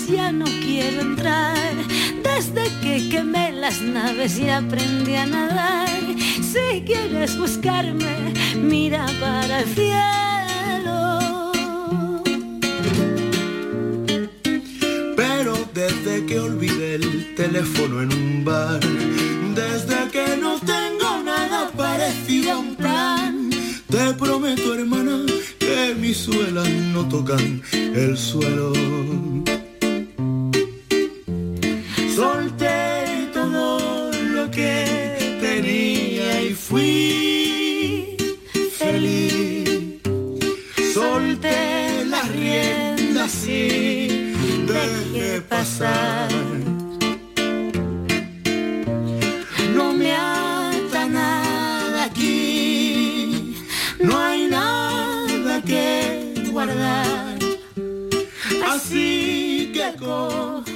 ya no quiero entrar. Desde que quemé las naves y aprendí a nadar. Si quieres buscarme, mira para el cielo. Pero desde que olvidé el teléfono en un bar, desde que no tengo nada parecido a un plan, te prometo hermana que mis suelas no tocan el suelo. No me ata nada aquí, no hay nada que guardar. Así que impulso